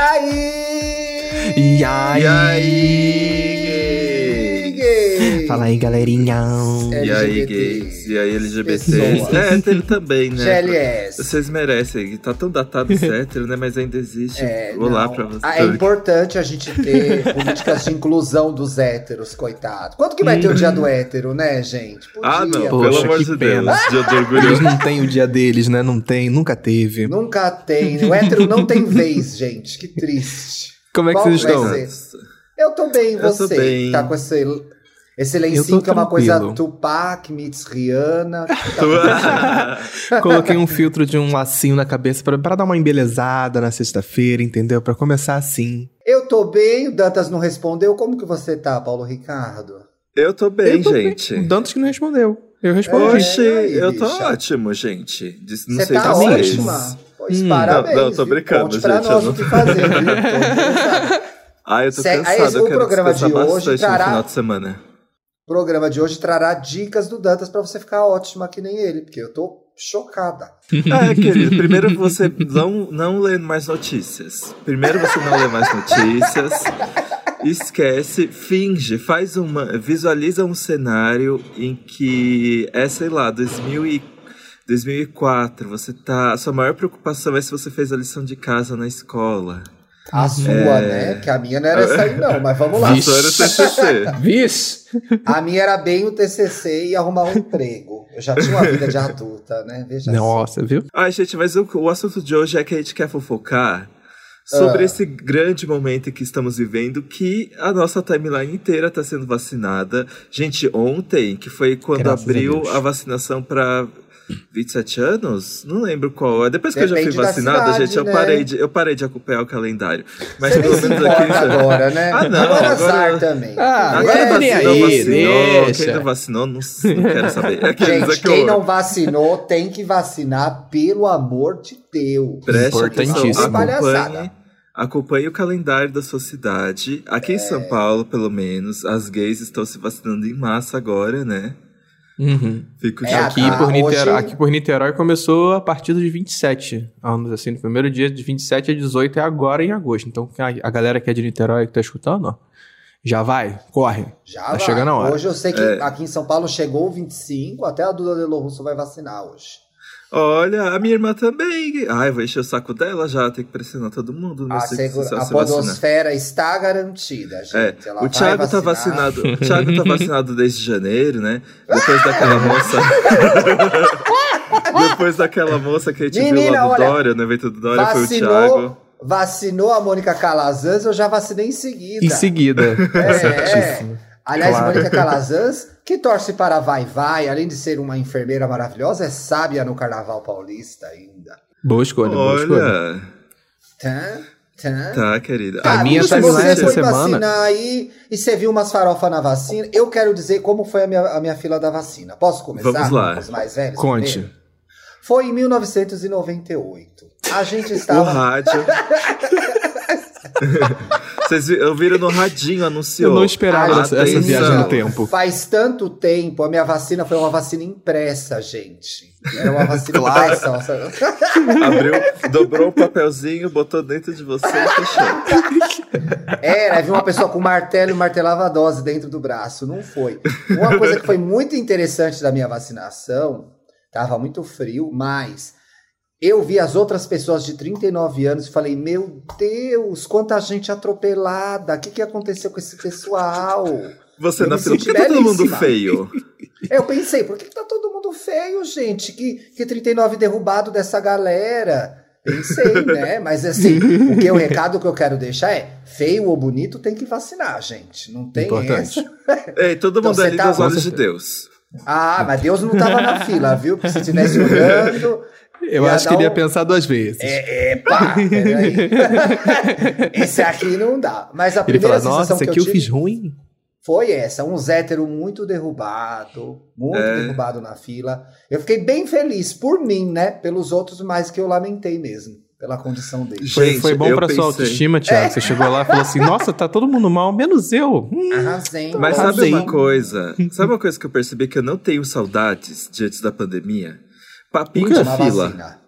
aí? E aí? E aí, Gay? Fala aí, galerinha. E aí, gays? E aí, LGBTs? Pessoas. É, hétero também, né? GLS. Vocês merecem. Tá tão datado ser hétero, né? Mas ainda existe. É, Olá não. pra vocês. Ah, é importante a gente ter políticas de inclusão dos héteros, coitado. Quando que vai ter o dia do hétero, né, gente? Podia. Ah, não. Poxa, pelo amor que de pena. Deus. Dia do Eles orgulho. não têm o dia deles, né? Não tem, nunca teve. Nunca tem. O hétero não tem vez, gente. Que triste. Como é que Qual vocês estão? ser? Eu tô bem, Eu tô você. bem. Tá com esse, esse lencinho tô que é uma coisa. Tupac meets Rihanna. Tá Coloquei um filtro de um lacinho na cabeça pra, pra dar uma embelezada na sexta-feira, entendeu? Pra começar assim. Eu tô bem, o Dantas não respondeu. Como que você tá, Paulo Ricardo? Eu tô bem, Eu tô gente. O Dantas que não respondeu. Eu respondi. Oxe, É, eu tô bicha? ótimo, gente. Não Você sei tá vocês. ótima. Pois Hum. parabéns. Não, não, tô brincando, Conte pra gente, nós eu não- o que fazer, viu? Tô. Ah, eu tô Se- aí, cansado. Eu o quero programa de hoje bastante trará- no final de semana. Programa de hoje trará dicas do Dantas pra você ficar ótima que nem ele, porque eu tô chocada. É, querido, primeiro você não, não lê mais notícias. Primeiro você não lê mais notícias. Esquece, finge, faz uma. Visualiza um cenário em que é, sei lá, 2000 e, 2004. Você tá. A sua maior preocupação é se você fez a lição de casa na escola. A sua, É. né? Que a minha não era essa aí, não, mas vamos lá. A sua era o TCC. Vixe! A minha era bem o TCC e arrumar um emprego. Eu já tinha uma vida de adulta, né? Veja. Nossa, viu? Ai, gente, mas o, o assunto de hoje é que a gente quer fofocar sobre Ah. esse grande momento em que estamos vivendo, que a nossa timeline inteira está sendo vacinada. Gente, ontem, que foi quando Graças a abriu Deus. a, vacinação para 27 anos? Não lembro qual. é. Depois que eu já fui Depende vacinada, cidade, gente, eu né? parei, de, eu parei de acompanhar o calendário. Mas Você pelo menos aqui. agora, né? Ah, não, Agora agora- azar também. Ah, Agora É, nem vacinou, aí, vacinou. deixa. Quem não vacinou, não, não quero saber. É aqueles Gente, aqui, quem ó, não vacinou tem que vacinar, pelo amor de Deus. Preste atenção, Importantíssimo. Acompanhe, acompanhe o calendário da sua cidade. Aqui em É. São Paulo, pelo menos, as gays estão se vacinando em massa agora, né? Uhum. Fico de É, Aqui, por Niterói, hoje- aqui por Niterói começou a partir dos 27 anos, assim, no primeiro dia de 27 a 18 é agora em agosto. Então a, a galera que é de Niterói que tá escutando, ó, já vai, corre. Já Tá vai. chegando a hora. Hoje eu sei que É. aqui em São Paulo chegou o 25, até a Duda Delo Russo vai vacinar hoje. Olha, a minha irmã também. Ai, vou encher o saco dela já, tem que pressionar todo mundo. Não A, sei segura- se a podosfera está garantida, gente. É, Ela o vai Thiago tá vacinar. vacinado. O Thiago tá vacinado desde janeiro, né? Depois daquela moça. Depois daquela moça que a gente viu Menina, lá do olha, Dória, no evento do Dória, foi o Thiago. Vacinou, vacinou a Mônica Calazans, eu já vacinei em seguida. Em seguida. É, Certíssimo. Aliás, Claro. Mônica Calazans, que torce para Vai Vai, além de ser uma enfermeira maravilhosa, é sábia no Carnaval Paulista ainda. Boa escolha, boa escolha. Olha. Tá, tá. Tá, querida. Cara, A minha você essa foi semana- vacinar aí e você viu umas farofas na vacina, eu quero dizer como foi a minha, a minha fila da vacina. Posso começar? Vamos lá. com Os mais velhos. Conte. primeiro? Foi em 1998. A gente O estava. rádio. Vocês vi- ouviram no radinho, anunciou. Eu não esperava Ah, essa, essa viagem no tempo. Faz tanto tempo, a minha vacina foi uma vacina impressa, gente. Era uma vacina Claro. impressa. Abriu, dobrou o papelzinho, botou dentro de você e fechou. Era, havia uma pessoa com martelo e martelava a dose dentro do braço. Não foi. Uma coisa que foi muito interessante da minha vacinação, tava muito frio, mas eu vi as outras pessoas de 39 anos e falei: Meu Deus, quanta gente atropelada, o que, que aconteceu com esse pessoal? Você Eu na me fila, por que senti tá todo mundo feio? Eu pensei, por que, que tá todo mundo feio, gente? Que, que 39 derrubado dessa galera. Pensei, né? Mas assim, o que o recado que eu quero deixar é: feio ou bonito tem que vacinar, gente. Não tem Importante. essa. Ei, todo Então mundo você ali tá- dos olhos de. Deus. Ah, mas Deus não tava na fila, viu? Porque se tivesse olhando. Eu acho que ele ia pensar duas vezes. É, pá, peraí. Esse aqui não dá. Mas a ele primeira fala, nossa, que aqui eu eu fiz ruim. foi essa, um hétero muito derrubado, muito É. derrubado na fila. Eu fiquei bem feliz por mim, né? Pelos outros, mas que eu lamentei mesmo, pela condição dele. Foi, Gente, foi bom eu pra sua pensei- autoestima, Thiago. Você chegou lá e falou assim, nossa, tá todo mundo mal, menos eu. Hum, Arrasei. Mas sabe uma coisa? Sabe uma coisa que eu percebi que eu não tenho saudades diante da pandemia? Papinho de fila. vacina.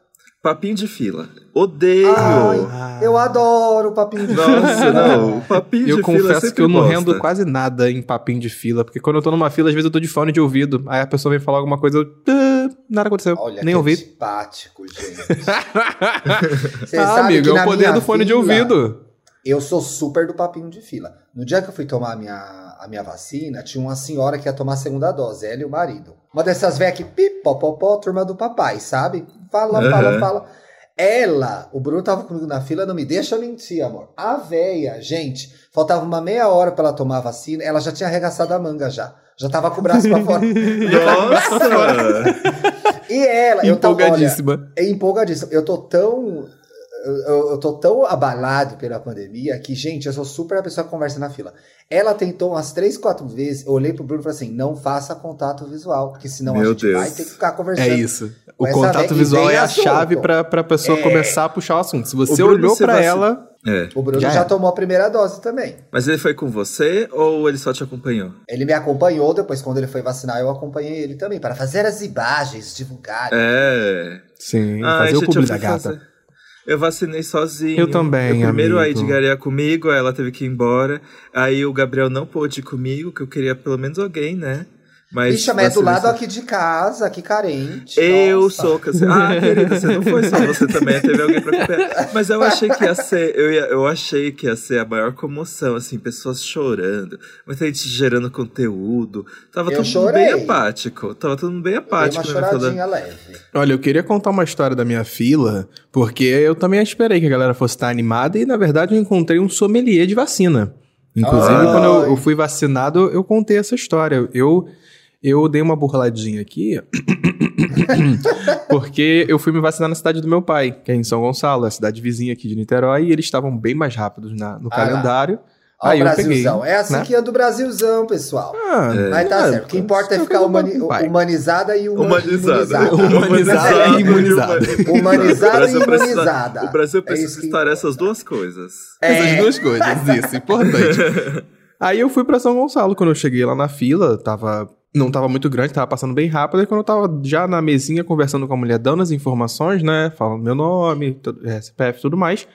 Papinho de fila. Odeio! Ai, eu adoro o papinho de Nossa, fila. não. O papinho Eu de fila é confesso que eu não bosta. rendo quase nada em papinho de fila, porque quando eu tô numa fila, às vezes eu tô de fone de ouvido. Aí a pessoa vem falar alguma coisa, eu. "Ah, Nada aconteceu. Olha, Nem ouvi. antipático, gente. Você ah, sabe amigo, é o poder do fone de fila, ouvido. Eu sou super do papinho de fila. No dia que eu fui tomar a minha, a minha vacina, tinha uma senhora que ia tomar a segunda dose, ela e o marido. Uma dessas velhas que pipopopó, turma do papai, sabe? Fala, fala, Aham. fala. Ela, o Bruno tava comigo na fila, não me deixa mentir, amor. A véia, gente, faltava uma meia hora pra ela tomar a vacina, ela já tinha arregaçado a manga já. Já tava com o braço pra fora. Nossa! E ela, eu tava, olha, Empolgadíssima. é empolgadíssimo. Eu tô tão. Eu, eu- eu tô tão abalado pela pandemia que, gente, eu sou super a pessoa que conversa na fila. Ela tentou umas três, quatro vezes. Eu olhei pro Bruno e falei assim: não faça contato visual, porque senão a Meu gente Deus. vai ter que ficar conversando. É isso. O contato visual é a assunto. chave pra, pra pessoa É. começar a puxar o assunto. Se você olhou vaci- ela, É. O Bruno Já já, era. tomou a primeira dose também. Mas ele foi com você ou ele só te acompanhou? Ele me acompanhou, depois, quando ele foi vacinar, eu acompanhei ele também, para fazer as imagens, divulgar. É. sim, Ai, fazer o gente, publi da gata. fazer- Eu vacinei sozinho. Eu também, Eu primeiro a amigo. Edgar ia comigo, aí ela teve que ir embora. Aí o Gabriel não pôde ir comigo, que eu queria pelo menos alguém, né? Mas Bicha, mas é do lado aqui de casa, que carente. Eu nossa. sou cancelado. Ah, querida, você não foi só você também, teve alguém pra acompanhar. Mas eu achei que ia ser, eu, ia- eu achei que ia ser a maior comoção, assim, pessoas chorando, muita gente gerando conteúdo. Tava Eu todo chorei. mundo bem apático. Tava todo mundo bem uma apático na minha fila. choradinha leve. Olha, eu queria contar uma história da minha fila, porque eu também esperei que a galera fosse estar animada e, na verdade, eu encontrei um sommelier de vacina. Inclusive, Ai. quando eu, eu fui vacinado, eu contei essa história. Eu, eu dei uma burladinha aqui, porque eu fui me vacinar na cidade do meu pai, que é em São Gonçalo, a cidade vizinha aqui de Niterói, e eles estavam bem mais rápidos na- no Ah calendário. Ó, Aí o eu peguei. Brasilzão. é assim né? que é do Brasilzão, pessoal. Ah, Mas tá é, certo. O que importa é ficar humani- humanizada e uma- Humanizada. imunizada. Humanizada e imunizada. Humanizada O Brasil e precisa- imunizada. O Brasil É precisa que estar essas duas coisas. Essas É. duas coisas, isso, importante. Aí eu fui pra São Gonçalo, quando eu cheguei lá na fila, tava. Não tava muito grande, tava passando bem rápido. E quando eu tava já na mesinha conversando com a mulher, dando as informações, né? Falando meu nome, é, CPF e tudo mais.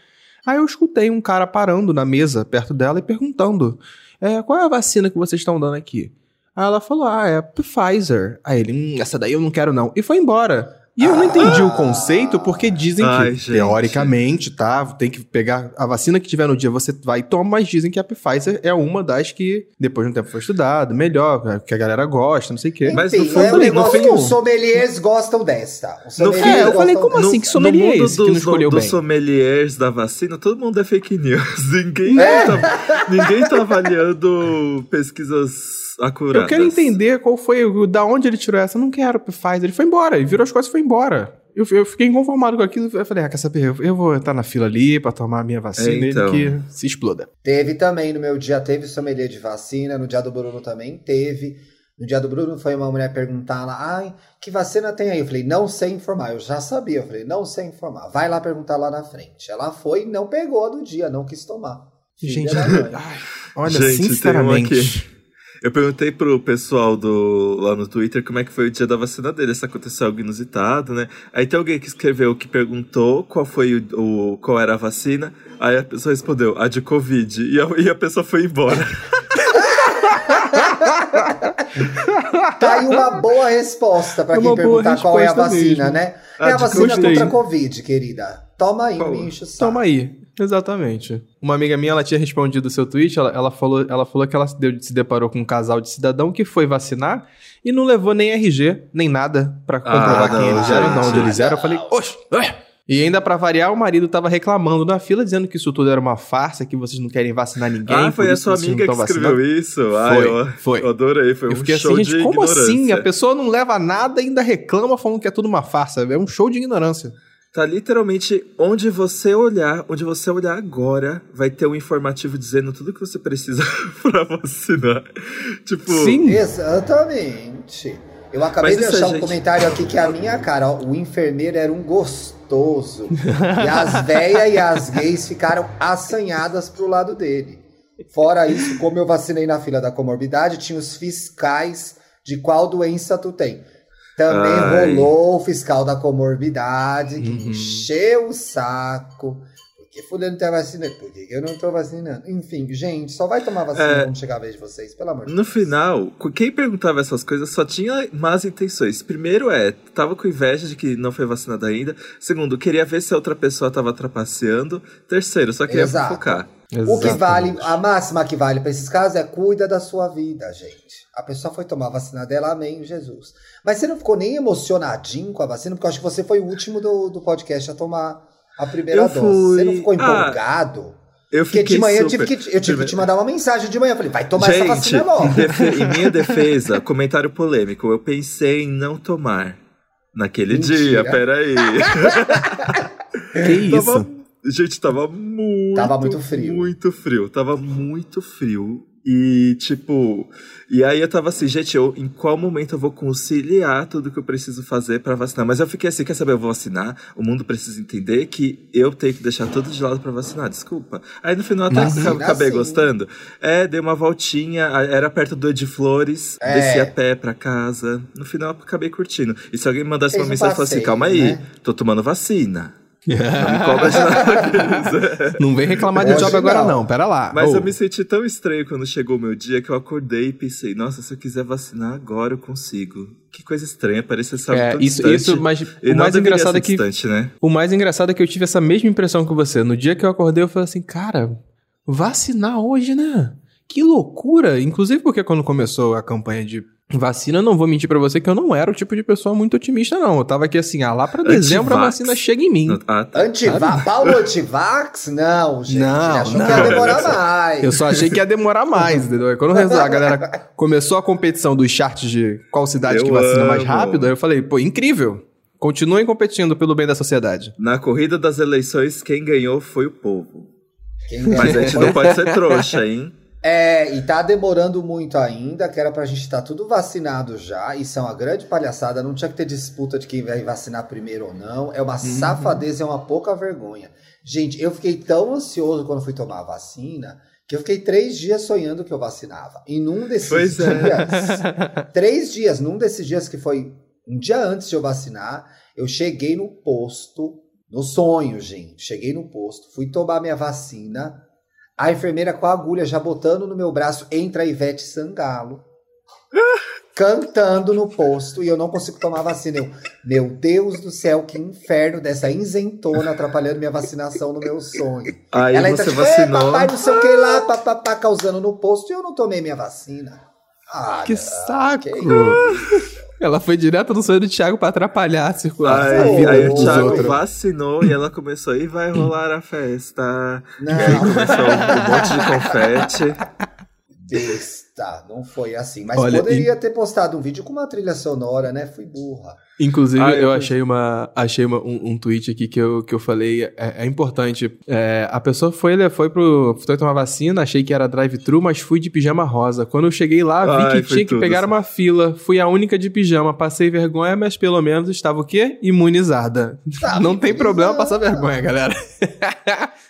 Aí eu escutei um cara parando na mesa perto dela e perguntando: é, qual é a vacina que vocês estão dando aqui? Aí ela falou: ah, é Pfizer. Aí ele, hum, essa daí eu não quero não. E foi embora. E eu não entendi o conceito, porque dizem Ai, que, gente. teoricamente, tá? Tem que pegar a vacina que tiver no dia, você vai e toma, mas dizem que a Pfizer é uma das que, depois de um tempo foi estudado, melhor, que a galera gosta, não sei o quê. Mas Enfim, no fundo- é um no negócio que os sommeliers gostam No sommeliers É, eu falei, como assim? que sommelier no mundo esse que não dos, dos sommeliers da vacina, todo mundo é fake news. Ninguém, É. tá, ninguém tá avaliando pesquisas acuradas. Eu quero entender qual foi, o- da onde ele tirou essa. Eu não quero Pfizer. Ele foi embora, ele virou as coisas e foi embora. Eu, eu fiquei inconformado com aquilo. Eu falei, ah, quer saber? Eu, eu vou entrar na fila ali pra tomar a minha vacina É, então. e que se exploda. Teve também no meu dia, teve sommelier de vacina, no dia do Bruno também teve. No dia do Bruno foi uma mulher perguntar lá, ai, que vacina tem aí? Eu falei, não sei informar. Eu já sabia, eu falei, não sei informar. Vai lá perguntar lá na frente. Ela foi e não pegou a do dia, não quis tomar. Filha Gente, ai, olha, Gente, tem sinceramente. Eu perguntei pro pessoal do, lá no Twitter como é que foi o dia da vacina dele, se aconteceu algo inusitado, né? Aí tem alguém que escreveu que perguntou qual foi o, o- qual era a vacina, aí a pessoa respondeu, a de Covid, e a, e a pessoa foi embora. Tá aí uma boa resposta pra É quem perguntar qual é a vacina, mesmo. né? Ah, é a vacina gostei. contra a Covid, querida. Toma aí, Qual? me enche o saco. Toma aí. Exatamente. Uma amiga minha, ela tinha respondido o seu tweet, ela, ela falou, ela falou que ela se, deu- se deparou com um casal de cidadão que foi vacinar e não levou nem RG, nem nada pra comprovar Ah, quem não, eles eram, de onde eles eram. Eu falei, oxe, ué. E ainda pra variar, o marido tava reclamando na fila, dizendo que isso tudo era uma farsa, que vocês não querem vacinar ninguém. ah, foi a sua amiga que escreveu vacinando. isso? Ai, Foi, eu, foi. eu adorei, foi Eu um fiquei show assim, de gente, como ignorância. assim? A pessoa não leva nada e ainda reclama falando que é tudo uma farsa. É um show de ignorância. Tá literalmente onde você olhar, onde você olhar agora, vai ter um informativo dizendo tudo que você precisa pra vacinar. Tipo, Sim. Exatamente. Eu acabei Mas de achar um gente- comentário aqui que a minha cara, ó, o enfermeiro era um gostoso. e as véias e as gays ficaram assanhadas pro lado dele. Fora isso, como eu vacinei na fila da comorbidade, tinha os fiscais de qual doença tu tem. Também Ai. rolou o fiscal da comorbidade, que Uhum. encheu o saco. Por que fulano tá vacinando? Por que que eu não tô vacinando? Enfim, gente, só vai tomar vacina É. quando chegar a vez de vocês, pelo amor de No Deus. final, quem perguntava essas coisas só tinha más intenções. Primeiro é, tava com inveja de que não foi vacinado ainda. Segundo, queria ver se a outra pessoa tava trapaceando. Terceiro, só queria Exato. fofocar. O que vale, Exatamente. a máxima que vale pra esses casos é cuida da sua vida, gente. A pessoa foi tomar a vacina dela, amém, Jesus. Mas você não ficou nem emocionadinho com a vacina, porque eu acho que você foi o último do, do podcast a tomar a primeira Eu dose. fui. Você não ficou Ah, empolgado? Eu Porque fiquei de manhã eu super... tive, que, eu tive que te mandar uma mensagem de manhã. Eu falei, vai tomar essa Gente, vacina logo. em, em minha defesa, comentário polêmico, eu pensei em não tomar. Naquele Mentira. dia, peraí. Que isso? Tava, gente, tava muito. Tava muito frio. Muito frio. Tava muito frio. E, tipo. E aí eu tava assim, gente, eu, em qual momento eu vou conciliar tudo que eu preciso fazer pra vacinar? Mas eu fiquei assim, quer saber? Eu vou vacinar. O mundo precisa entender que eu tenho que deixar tudo de lado pra vacinar. Desculpa. Aí no final até Vacina acabei sim. gostando. É, dei uma voltinha. Era perto do Ed Flores. É. Desci a pé pra casa. No final acabei curtindo. E se alguém mandasse Fez uma um mensagem e falasse assim, passeio, calma aí, né? tô tomando vacina. Não me cobra de nada. Não vem reclamar de Hoje job agora, não. não. Pera lá. Mas Ô, eu me senti tão estranho quando chegou o meu dia que eu acordei e pensei, nossa, se eu quiser vacinar agora eu consigo. Que coisa estranha, parece algo é, tão isso, distante. isso, mas E o mais engraçado é que distante, né? O mais engraçado é que eu tive essa mesma impressão que você. No dia que eu acordei, eu falei assim, cara, vacinar hoje, né? Que loucura! Inclusive porque quando começou a campanha de vacina, não vou mentir pra você que eu não era o tipo de pessoa muito otimista, não. Eu tava aqui assim, ah, lá pra dezembro a Antivax. vacina chega em mim. Ah, tá. Antiva Paulo Antivax? Não, gente. Não, achou não. que ia demorar mais. Eu só achei que ia demorar mais, entendeu? Aí Quando a galera começou a competição dos charts de qual cidade Eu que vacina mais amo. rápido, aí eu falei, pô, incrível. Continuem competindo pelo bem da sociedade. Na corrida das eleições, quem ganhou foi o povo. Quem Mas a gente não pode ser trouxa, hein? É, e tá demorando muito ainda, que era pra gente estar tudo vacinado já. Isso é uma grande palhaçada. Não tinha que ter disputa de quem vai vacinar primeiro ou não. É uma Uhum. safadeza, é uma pouca vergonha. Gente, eu fiquei tão ansioso quando fui tomar a vacina que eu fiquei três dias sonhando que eu vacinava. E num desses Pois é. dias, três dias, num desses dias que foi um dia antes de eu vacinar, eu cheguei no posto, no sonho, gente. Cheguei no posto, fui tomar minha vacina. A enfermeira com a agulha já botando no meu braço, entra a Ivete Sangalo. Cantando no posto e eu não consigo tomar vacina. Eu, meu Deus do céu, que inferno dessa isentona atrapalhando minha vacinação no meu sonho. Aí Ela você entra tipo, vacinou. "É, papai, não sei o que lá, papapá, causando no posto e eu não tomei minha vacina. Ah, Que saco! que. Ela foi direto no sonho do Thiago pra atrapalhar a circulação. Aí, a vida aí o Thiago outros. vacinou e ela começou, e vai rolar a festa. Não. E aí começou um monte de confete. Besta, não foi assim. Mas Olha, poderia ter postado um vídeo com uma trilha sonora, né? Fui burra. Inclusive, Ah, eu eu- achei uma, achei uma, um, um tweet aqui que eu, que eu falei, é, é importante. É, a pessoa foi, ele foi pro. Foi tomar vacina, achei que era drive-thru, mas fui de pijama rosa. Quando eu cheguei lá, vi Ai, que tinha que pegar assim. uma fila. Fui a única de pijama. Passei vergonha, mas pelo menos estava o quê? Imunizada. Tava Não tem problema passar vergonha, galera.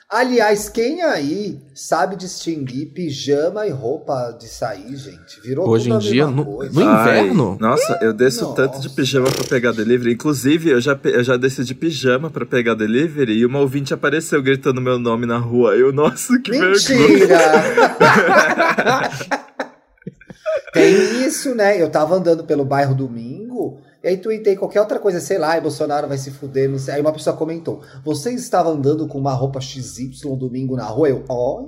Aliás, quem aí sabe distinguir pijama e roupa de sair, gente? Virou Hoje tudo em a dia, mesma no- coisa. no inverno? nossa, eu desço Nossa. tanto de pijama pra pegar delivery. Inclusive, eu já, eu já desci de pijama pra pegar delivery e uma ouvinte apareceu gritando meu nome na rua. Eu, nossa, que vergonha. Mentira! Tem isso, né? Eu tava andando pelo bairro domingo, e aí tuitei qualquer outra coisa, sei lá, e Bolsonaro vai se fuder, não sei. Aí uma pessoa comentou: Você estava andando com uma roupa XY domingo na rua? Eu, ó.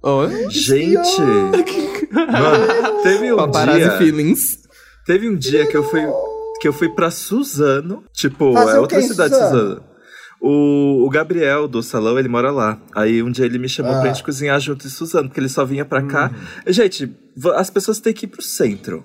Oi? Gente, mano, teve um Paparazzi dia, feelings. teve um dia que eu fui que eu fui pra Suzano, tipo, Fazer é outra cidade Suzano? Suzano. O, o Gabriel do salão, ele mora lá. Aí um dia ele me chamou Ah. pra gente cozinhar junto em Suzano, porque ele só vinha pra cá. Uhum. Gente, as pessoas têm que ir pro centro.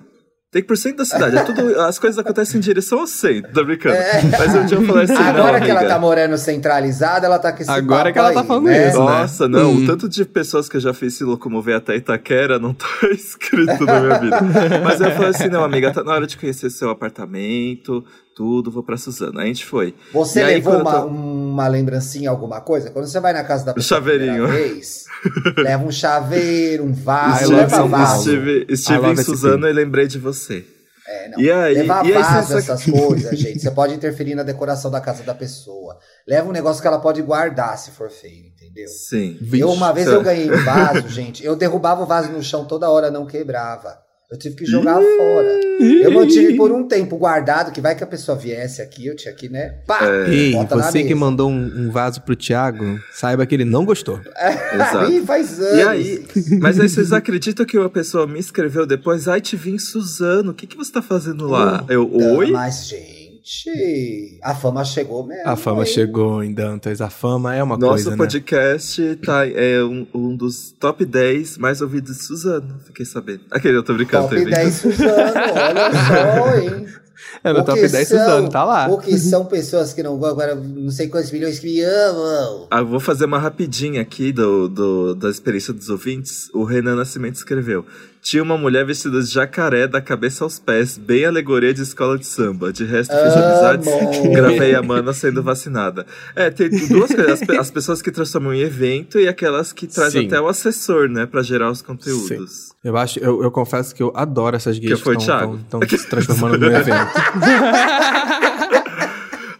Tem que ir pro centro da cidade. É tudo, as coisas acontecem em direção ao centro, tô brincando. Mas um dia eu falei assim, não, É. Agora que ela amiga. tá morando centralizada, ela tá com esse Agora papo que ela tá aí, falando né? isso. Nossa, não. Hum. O tanto de pessoas que eu já fiz se locomover até Itaquera não tá escrito na minha vida. Mas eu falei assim, não, amiga, tá na hora de conhecer seu apartamento, tudo, vou pra Suzano. Aí a gente foi. Você E aí, levou eu uma, tô- uma lembrancinha, alguma coisa? Quando você vai na casa da pessoa chaveirinho. vez, leva um chaveiro, um vaso, leva Paulo. vaso. Estive, estive em esse Suzano e lembrei de você. É, não. E aí- Levar e aí vaso, essas coisas, gente. Você pode interferir na decoração da casa da pessoa. Leva um negócio que ela pode guardar se for feio, entendeu? Sim. Eu, uma vez eu ganhei um vaso, gente. Eu derrubava o vaso no chão toda hora, não quebrava. Eu tive que jogar fora. Eu mantive por um tempo guardado, que vai que a pessoa viesse aqui, eu tinha que, né? Pá! É. Ei, bota na você que mandou um, um vaso pro Thiago, saiba que ele não gostou. Exato. Ih, faz anos. E aí, mas aí vocês acreditam que uma pessoa me escreveu depois, ai, te vim Suzano, o que, que você tá fazendo lá? Eu, oi? Mas, gente, a fama chegou mesmo. A fama hein? chegou em Dantas. A fama é uma Nosso coisa, né? podcast tá, é um, um dos top 10 mais ouvidos de Suzano, fiquei sabendo. Aquele, eu tô brincando, tô Top brincando. 10 Suzano, olha só, hein? É no top Porque 10 são- Suzano, tá lá. Porque são pessoas que não agora não sei quantos milhões que me amam. Ah, vou fazer uma rapidinha aqui do, do- da experiência dos ouvintes. O Renan Nascimento escreveu. Tinha uma mulher vestida de jacaré da cabeça aos pés, bem alegoria de escola de samba. De resto, fiz amizades, gravei a mana sendo vacinada. É, tem duas coisas. As, as pessoas que transformam em evento e aquelas que trazem Sim. até o assessor, né, pra gerar os conteúdos. Eu acho, eu, eu confesso que eu adoro essas gays Que foi, que Thiago? estão se transformando num evento.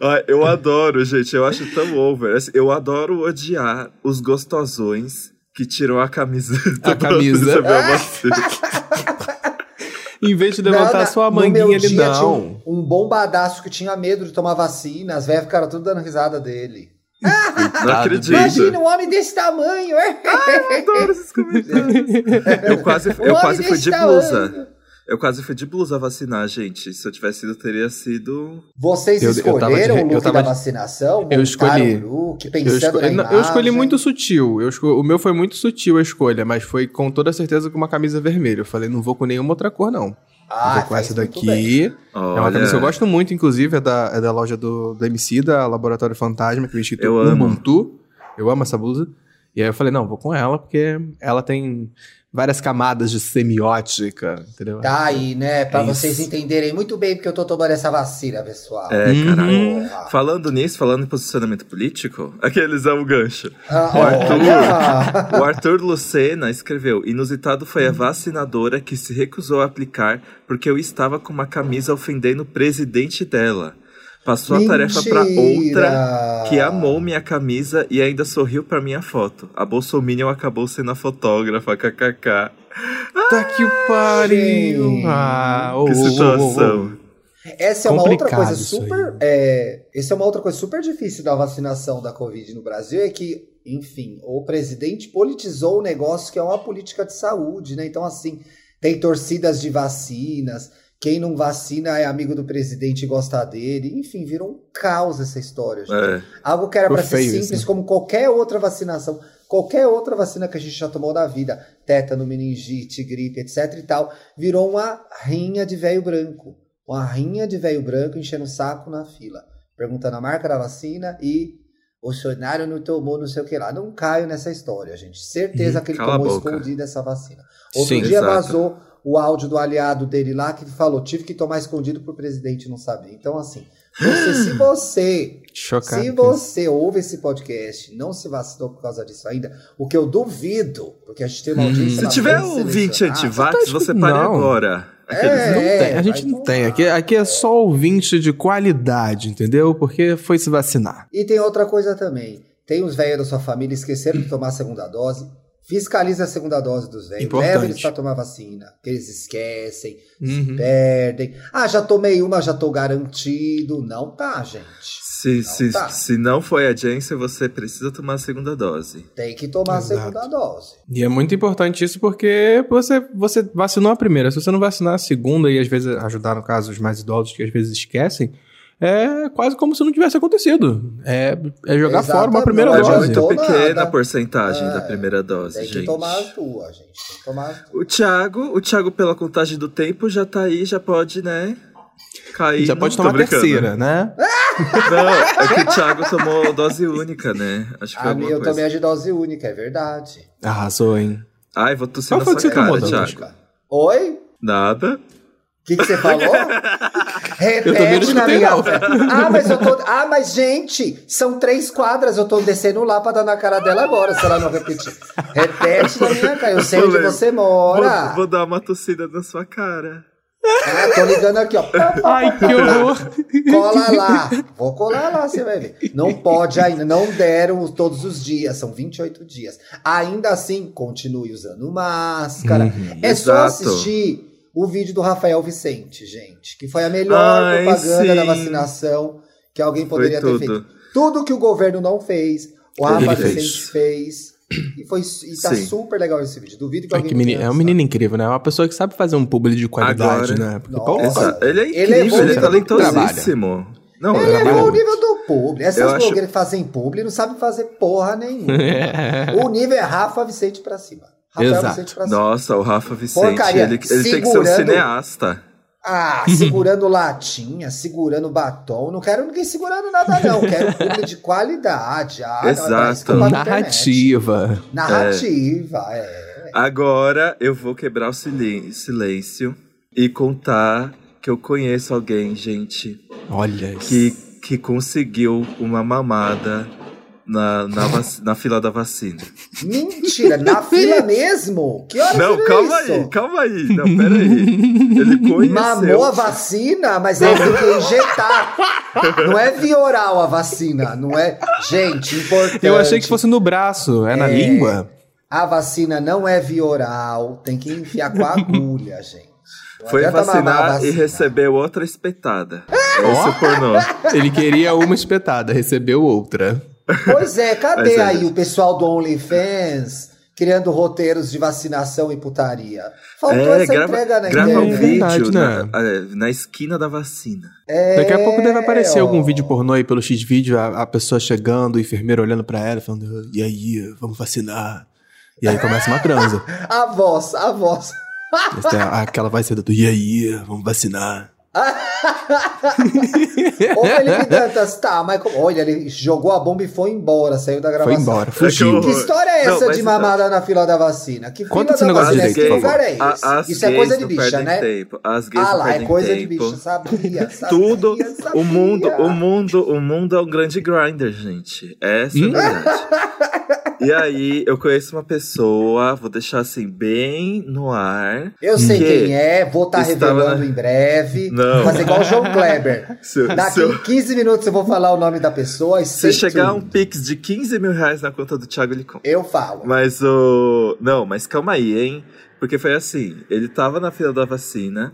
Ah, eu adoro, gente. Eu acho tão over. Assim, Eu adoro odiar os gostosões que tiram a camiseta. A camisa. vacina. em vez de levantar Não, sua manguinha, ele dia tinha não. um, um bombadaço que tinha medo de tomar vacina, as velhas ficaram tudo dando risada dele. Não acredito. Imagina um homem desse tamanho, é? adoro esses comentários. Eu quase, Um eu homem quase fui desse de tamanho. blusa. Eu quase fui de blusa vacinar, gente. Se eu tivesse ido, teria sido. Vocês Eu- eu de- escolheram eu o look da de- vacinação? Eu escolhi. o look, Eu, pensando esco- na imagem? eu escolhi muito sutil. Eu O meu foi muito sutil a escolha, mas foi com toda certeza com uma camisa vermelha. Eu falei, não vou com nenhuma outra cor, não. Ah, vou com essa daqui. É uma camisa que eu gosto muito, inclusive, é da, é da loja do, do MC, da Laboratório Fantasma, que vem escrito Eu. Ubuntu. Eu amo essa blusa. E aí eu falei, não, vou com ela, porque ela tem várias camadas de semiótica, entendeu? Tá aí, né? Pra É vocês isso. entenderem muito bem porque eu tô tomando essa vacina, pessoal. É, Uhum. caralho. Falando nisso, falando em posicionamento político, aqueles é o gancho. Ah, O Arthur. O Arthur Lucena escreveu: Inusitado foi a vacinadora que se recusou a aplicar porque eu estava com uma camisa ofendendo o presidente dela. Passou a tarefa pra outra Mentira. que amou minha camisa e ainda sorriu pra minha foto. A Bolsominion acabou sendo a fotógrafa, kkk. Tá que pariu! Gente. Ah, Que situação. Essa é uma outra coisa super. É, essa é uma outra coisa super difícil da vacinação da Covid no Brasil, é que, enfim, o presidente politizou o negócio que é uma política de saúde, né? Então, assim, tem torcidas de vacinas. Quem não vacina é amigo do presidente e gosta dele. Enfim, virou um caos essa história, gente. É. Algo que era para ser simples, isso, né? como qualquer outra vacinação, qualquer outra vacina que a gente já tomou na vida, tétano, meningite, gripe, etc e tal, virou uma rinha de velho branco. Uma rinha de velho branco enchendo o saco na fila, perguntando a marca da vacina e o Bolsonaro não tomou não sei o que lá. Não caio nessa história, gente. Certeza que ele tomou boca. escondido essa vacina. Outro Sim, dia exato. vazou o áudio do aliado dele lá que falou: tive que tomar escondido pro presidente não saber. Então, assim, você, se você Chocado. se você ouve esse podcast e não se vacinou por causa disso ainda, o que eu duvido, porque a gente tem uma Hum. audiência. Se lá tiver ouvinte antivax, você pare Não. agora. Aqueles- É, Não tem, a gente não tem. Aqui, aqui é só ouvinte de qualidade, entendeu? Porque foi se vacinar. E tem outra coisa também. Tem os velhos da sua família esqueceram de tomar a segunda dose. Fiscaliza a segunda dose dos velhos. Importante. Leva eles pra tomar vacina. Que eles esquecem, se Uhum. perdem. Ah, já tomei uma, já tô garantido. Não tá, gente. Se, se, tá. se não foi a Janssen, você precisa tomar a segunda dose. Tem que tomar Exato. a segunda dose. E é muito importante isso porque você, você vacinou a primeira. Se você não vacinar a segunda e às vezes ajudar, no caso, os mais idosos que às vezes esquecem, é quase como se não tivesse acontecido. É, é jogar Exatamente. fora uma primeira Não É dose. muito adiantou pequena a porcentagem É, da primeira dose, Tem que gente. tomar as duas, gente. Tem que tomar as duas. O Thiago, o Thiago, pela contagem do tempo, já tá aí, já pode, né? Cair. Já pode tomar a terceira, né? Não, é que o Thiago tomou dose única, né? Acho que foi A minha eu coisa. tomei a de dose única, é verdade. Arrasou, hein? Ai, vou tossir Qual na foi sua que você cara, tomou? Thiago. Oi? Nada. O que, que você falou? Repete na minha não. frente. Ah, mas eu tô. Ah, mas, gente, são três quadras. Eu tô descendo lá pra dar na cara dela agora, se ela não repetir. Repete na minha cara. Eu sei onde você mora. Vou, vou dar uma tossida na sua cara. Ah, tô ligando aqui, ó. Ai, que horror. Cola lá. Vou colar lá, você vai ver. Não pode ainda, não deram todos os dias, são 28 dias. Ainda assim, continue usando máscara. Uhum, é só exato. assistir o vídeo do Rafael Vicente, gente, que foi a melhor Ai, propaganda sim. da vacinação que alguém poderia ter feito. Tudo que o governo não fez, o Ele Rafa fez. Vicente fez. E, foi, e tá Sim. super legal esse vídeo. Duvido que É, alguém que não menino, é um menino incrível, né? É uma pessoa que sabe fazer um publi de qualidade, Agora- né? Porque, Nossa. Exato. Ele é Ele incrível, é ele bom, é, ele talentosíssimo. Não, Ele trabalha levou o nível do publi. Essas Eu acho- blogueiras que fazem publi não sabem fazer porra nenhuma. o nível é Rafa Vicente pra cima. Rafael Exato. Vicente pra cima. Nossa, o Rafa Vicente, Porcaria. ele, ele tem que ser um cineasta. Ah, segurando latinha, segurando batom. Não quero ninguém segurando nada, não. Quero publi de qualidade. Ah, não, Exato. é internet. narrativa. Narrativa, é. Agora eu vou quebrar o silêncio e contar que eu conheço alguém, gente, Olha isso. que, que conseguiu uma mamada na, na, vac- na fila da vacina. Mentira, na fila mesmo? Que horas Não, calma isso? aí, calma aí. Não, peraí. Ele conheceu. Mamou a vacina, mas aí tem que injetar. Não é via oral a vacina, não é. Gente, importante. Eu achei que fosse no braço, é, na É. língua. A vacina não é via oral, tem que enfiar com a agulha, gente. Não Foi vacinar e vacina. recebeu outra espetada. Esse pornô. Ele queria uma espetada, recebeu outra. Pois é, cadê é, aí gente. o pessoal do OnlyFans criando roteiros de vacinação e putaria? Faltou É, essa grava, entrega na grava um vídeo Verdade, na, né? é, na esquina da vacina. É, Daqui a pouco deve aparecer ó. algum vídeo pornô aí pelo X-Vídeo, a, a pessoa chegando, o enfermeiro olhando pra ela, falando, e aí, vamos vacinar. E aí começa uma transa. A voz, a voz. Essa é aquela vai ser do, e aí, vamos vacinar. Ô, Felipe Dantas, tá, mas como... olha, ele jogou a bomba e foi embora, saiu da Foi gravação. embora, fugiu. Que história é Não, essa mas de então- mamada na fila da vacina? Que Conta fila esse da negócio vacina? direito, Que lugar é a- esse? as Isso é coisa de não bicha, né? Tempo. As gays Ah não lá, é coisa de tempo. bicha, sabia, sabia, Tudo, sabia. o mundo, o mundo, o mundo é um grande grinder, gente. Essa é a Hum? verdade. e aí, eu conheço uma pessoa, vou deixar assim, bem no ar. Eu sei que quem é, vou estar estava revelando na- em breve. Não. Fazer igual o João Kleber. Se, Daqui se eu- 15 minutos eu vou falar o nome da pessoa e se chegar um pix de 15 mil reais na conta do Thiago, ele compra. Eu falo. Mas o. Não, mas calma aí, hein? Porque foi assim: ele tava na fila da vacina,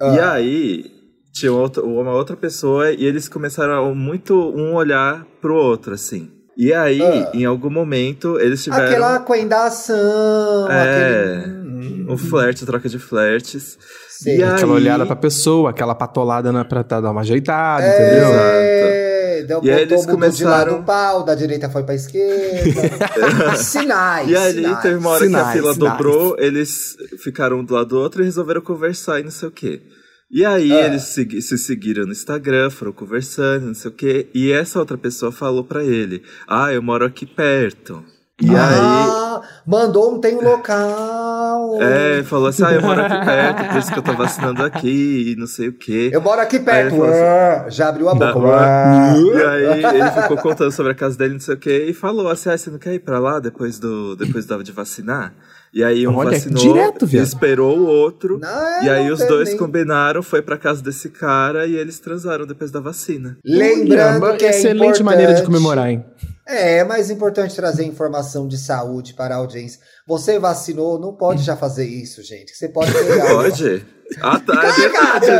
e Ah. aí tinha uma outra pessoa, e eles começaram muito um olhar pro outro, assim. E aí, Ah. em algum momento, eles tiveram Aquela coendação, É. aquele... Um flerte, troca de flertes. sei. E aí- Aquela olhada pra pessoa, aquela patolada na, pra dar uma ajeitada, entendeu? É, deu, E aí eles mudou de lado começaram- o pau, da direita foi pra esquerda. sinais, E aí sinais. teve uma hora que Sinais, a fila sinais. dobrou, eles ficaram um do lado do outro e resolveram conversar e não sei o quê. E aí Ah. eles se seguiram no Instagram, foram conversando, não sei o quê. E essa outra pessoa falou pra ele: Ah, eu moro aqui perto. E Ah, mandou um tem um local. aí, é, falou assim: Ah, eu moro aqui perto, por isso que eu tô vacinando aqui e não sei o quê. Eu moro aqui Aí perto. assim, Ah, Já abriu a boca. Ah. E aí ele ficou contando sobre a casa dele, não sei o quê, e falou assim: ah, você não quer ir pra lá depois do depois da- de vacinar? E aí um Olha, vacinou, direto, esperou o outro, Não, e aí os dois nem- combinaram, foi pra casa desse cara e eles transaram depois da vacina. Lembrando Olha, que é Excelente importante- maneira de comemorar, hein? É, é mais importante trazer informação de saúde para a audiência. Você vacinou, não pode já fazer isso, gente. Você pode pegar. Pode? Ah, tá, é verdade, né?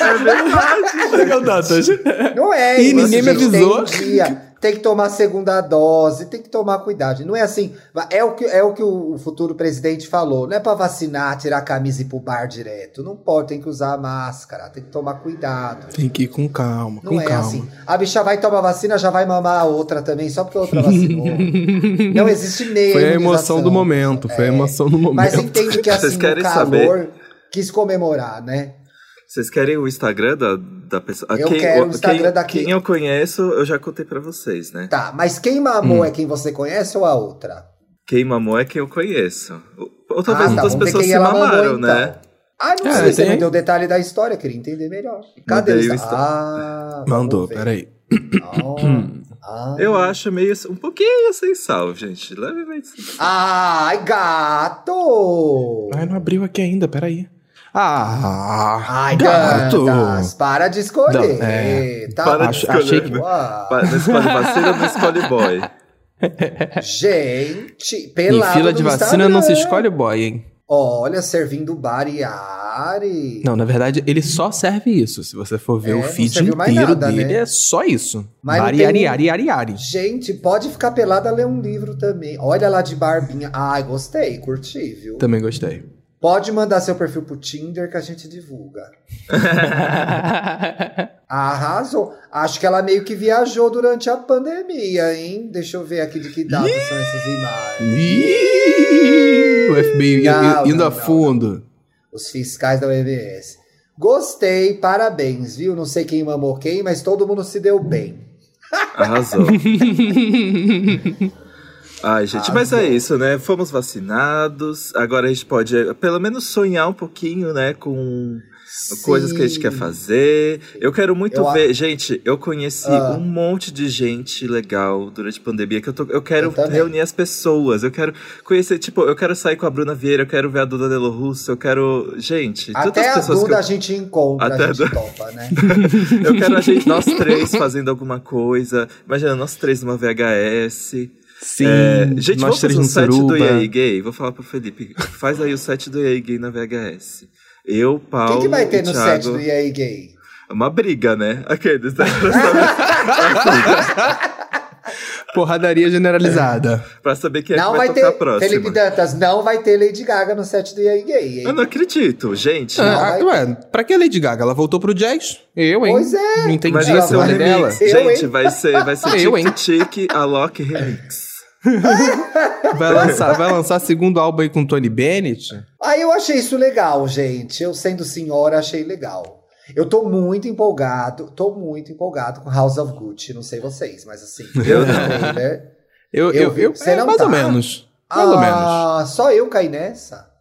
É verdade. Dantas. Não é isso, ninguém me avisou. Tem, dia, tem que tomar a segunda dose, tem que tomar cuidado. Não é assim. É o que, é o, que o futuro presidente falou. Não é pra vacinar, tirar a camisa e ir pro bar direto. Não pode, tem que usar a máscara, tem que tomar cuidado. Tem que ir com calma, Não com é calma. assim. A bicha vai tomar vacina, já vai mamar a outra também, só porque a outra vacinou. Não existe nem. Foi a emoção do momento, foi a emoção do momento. Mas entende que assim, Vocês no querem calor, quis comemorar, né? Vocês querem o Instagram da, da pessoa? Eu quero o quem, Instagram daqui. Quem eu conheço, eu já contei pra vocês, né? Tá, mas quem mamou Hum. é quem você conhece ou a outra? Quem mamou é quem eu conheço. Ou, talvez Ah, tá, outras pessoas quem se ela mandou, mamaram, então. né? Ah, não É, sei, você tem- não deu detalhe da história, queria entender melhor. Cadê Mandei o o Insta? Insta- Ah, Mandou, peraí. Ah, ah. Eu acho meio um pouquinho sem sal, gente. Levemente sem sal. Ai, gato! Ai, não abriu aqui ainda, peraí. Ah, Ai, gato. Dantas, para de escolher. Não, é. tá Para de Achei escolher. que-. Pa- Não escolhe vacina, não escolhe boy. Gente, em pelado fila de vacina não se Instagram. escolhe boy, hein? Olha, servindo Bariari. Não, na verdade, ele só serve isso. Se você for ver É, o feed inteiro nada, dele, né? é só isso. Mas não Ari, tem ari, um-. Gente, pode ficar pelada ler um livro também. Olha lá de barbinha. Ai, gostei, curti, viu? Também gostei. Pode mandar seu perfil pro Tinder que a gente divulga. Arrasou. Acho que ela meio que viajou durante a pandemia, hein? Deixa eu ver aqui de que data são essas imagens. O FBI Não, indo não, a não, fundo. Os fiscais da UBS. Gostei, parabéns, viu? Não sei quem mamou quem, mas todo mundo se deu bem. Arrasou. Ai, gente, mas é isso, né? Fomos vacinados. Agora a gente pode, pelo menos, sonhar um pouquinho, né? Com coisas que a gente Sim. quer fazer. Eu quero muito Eu a- ver. Gente, eu conheci Ah. um monte de gente legal durante a pandemia que eu, tô, eu quero Eu reunir as pessoas. Eu quero conhecer, tipo, eu quero sair com a Bruna Vieira, eu quero ver a Duda Delo Russo, eu quero. Gente, Até tantas a pessoas Duda que a gente encontra, Até a a gente topa, né? eu quero a gente, nós três fazendo alguma coisa. Imagina, nós três numa VHS. Sim, É, gente, nós vamos fazer no um set do. EA Gay? Vou falar pro Felipe. Faz aí o set do EA Gay na VHS. Eu, Paulo Quem que vai ter no Thiago. set do EA Gay? Uma briga, né? Aqueles. né? Porradaria generalizada. pra saber quem é não que vai, vai, tocar ter, próximo. Felipe Dantas, não vai ter Lady Gaga no set do EA Gay, hein? Eu não acredito, gente. Ah, ué, pra que a Lady Gaga? Ela voltou pro jazz? Eu, hein? Pois é. Não entendi a um história dela. Eu, gente, hein? vai ser, vai ser Eu, hein? Tic Tic Alok Remix. Vai lançar, vai lançar segundo álbum aí com Tony Bennett? Aí eu achei isso legal, gente. Eu, sendo senhora, achei legal. Eu tô muito empolgado, tô muito empolgado com House of Gucci. Não sei vocês, mas assim, Eu não. trailer. Eu, Eu eu, é, mais tá? ou menos. Mais ou menos. Ah, só eu caí nessa.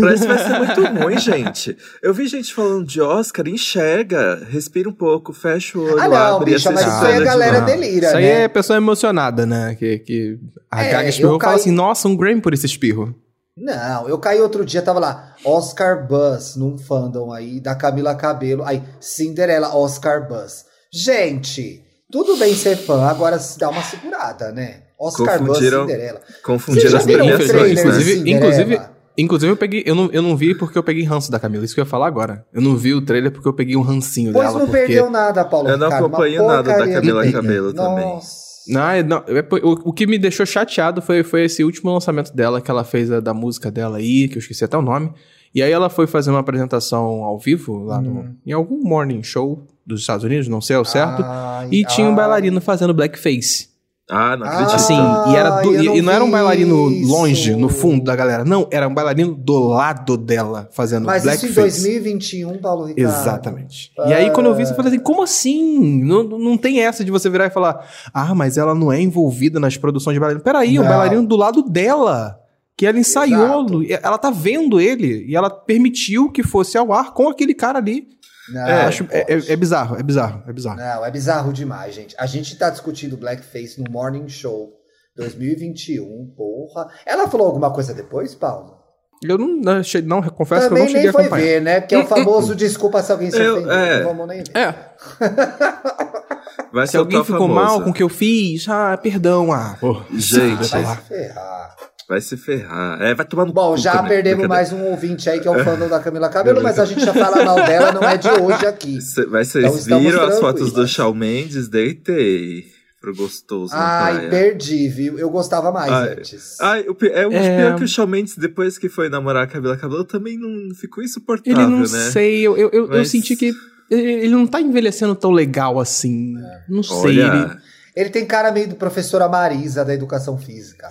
Parece que vai ser muito ruim, gente. Eu vi gente falando de Oscar, enxerga, respira um pouco, fecha o olho, Ah, não, abre bicha, mas isso aí a de galera novo. delira, Isso aí né? é pessoa emocionada, né? Que, que a É, Gaga espirrou e fala assim, nossa, um Grammy por esse espirro. Não, eu caí outro dia, tava lá, Oscar Buzz, num fandom aí, da Camila Cabelo. Aí, Cinderela, Oscar Buzz. Gente, tudo bem ser fã, agora se dá uma segurada, né? Oscar Buzz, Confundiram- Cinderela. Confundir Vocês já as premiações, né? de Inclusive- Cinderela? inclusive- Inclusive, eu peguei. Eu não, eu não vi porque eu peguei ranço da Camila. Isso que eu ia falar agora. Eu não vi o trailer porque eu peguei um rancinho Pois dela. não porque... perdeu nada, Paulo Eu não acompanho nada da Camila. Cabello também. Nossa. Não, não, é o, o que me deixou chateado foi, foi esse último lançamento dela, que ela fez a, da música dela aí, que eu esqueci até o nome. E aí ela foi fazer uma apresentação ao vivo, lá no, Hum. em algum morning show dos Estados Unidos, não sei ao certo. Ai, e tinha um ai. bailarino fazendo blackface. Ah, não Ah, acredito. Assim, e, era do- e, não e não era um bailarino isso. longe, no fundo da galera. Não, era um bailarino do lado dela, fazendo Mas isso em blackface. 2021, Paulo Ricardo. Exatamente. E aí, quando eu vi isso, eu falei assim: como assim? Não, não tem essa de você virar e falar, ah, mas ela não é envolvida nas produções de bailarino. Peraí, um Não. bailarino do lado dela. Que ela ensaiou, Exato. ela tá vendo ele e ela permitiu que fosse ao ar com aquele cara ali. Não, É, Acho, é, é- é bizarro, é bizarro, é bizarro. Não, é bizarro demais, gente. A gente tá discutindo blackface no Morning Show 2021, porra. Ela falou alguma coisa depois, Paulo? Eu não, não, achei- não confesso Também que eu não cheguei nem a foi acompanhar. ver, né? Porque é o famoso desculpa se alguém se Eu- ofendeu. é. Não vamos nem ver. É, Vai se alguém ficou famoso. mal com o que eu fiz, ah, perdão, ah, pô. Gente. Vai se ferrar. Vai se ferrar. É, vai tomar no Bom, cu já também. perdemos mais um ouvinte aí que é o fã da Camila Cabelo, mas a gente já fala mal dela, não é de hoje aqui. Cê- Mas vocês Então viram as fotos do. Shawn Mendes? Deitei pro gostoso na Ai, praia. perdi, viu? Eu gostava mais Ai. antes. Ai, o é o É. pior que o Shawn Mendes, depois que foi namorar a Camila Cabello, também não ficou insuportável, Ele não né? sei, eu, eu, eu, eu Mas- senti que ele, ele não tá envelhecendo tão legal assim. Não sei. ele- Olha, Ele tem cara meio do professora Marisa da educação física.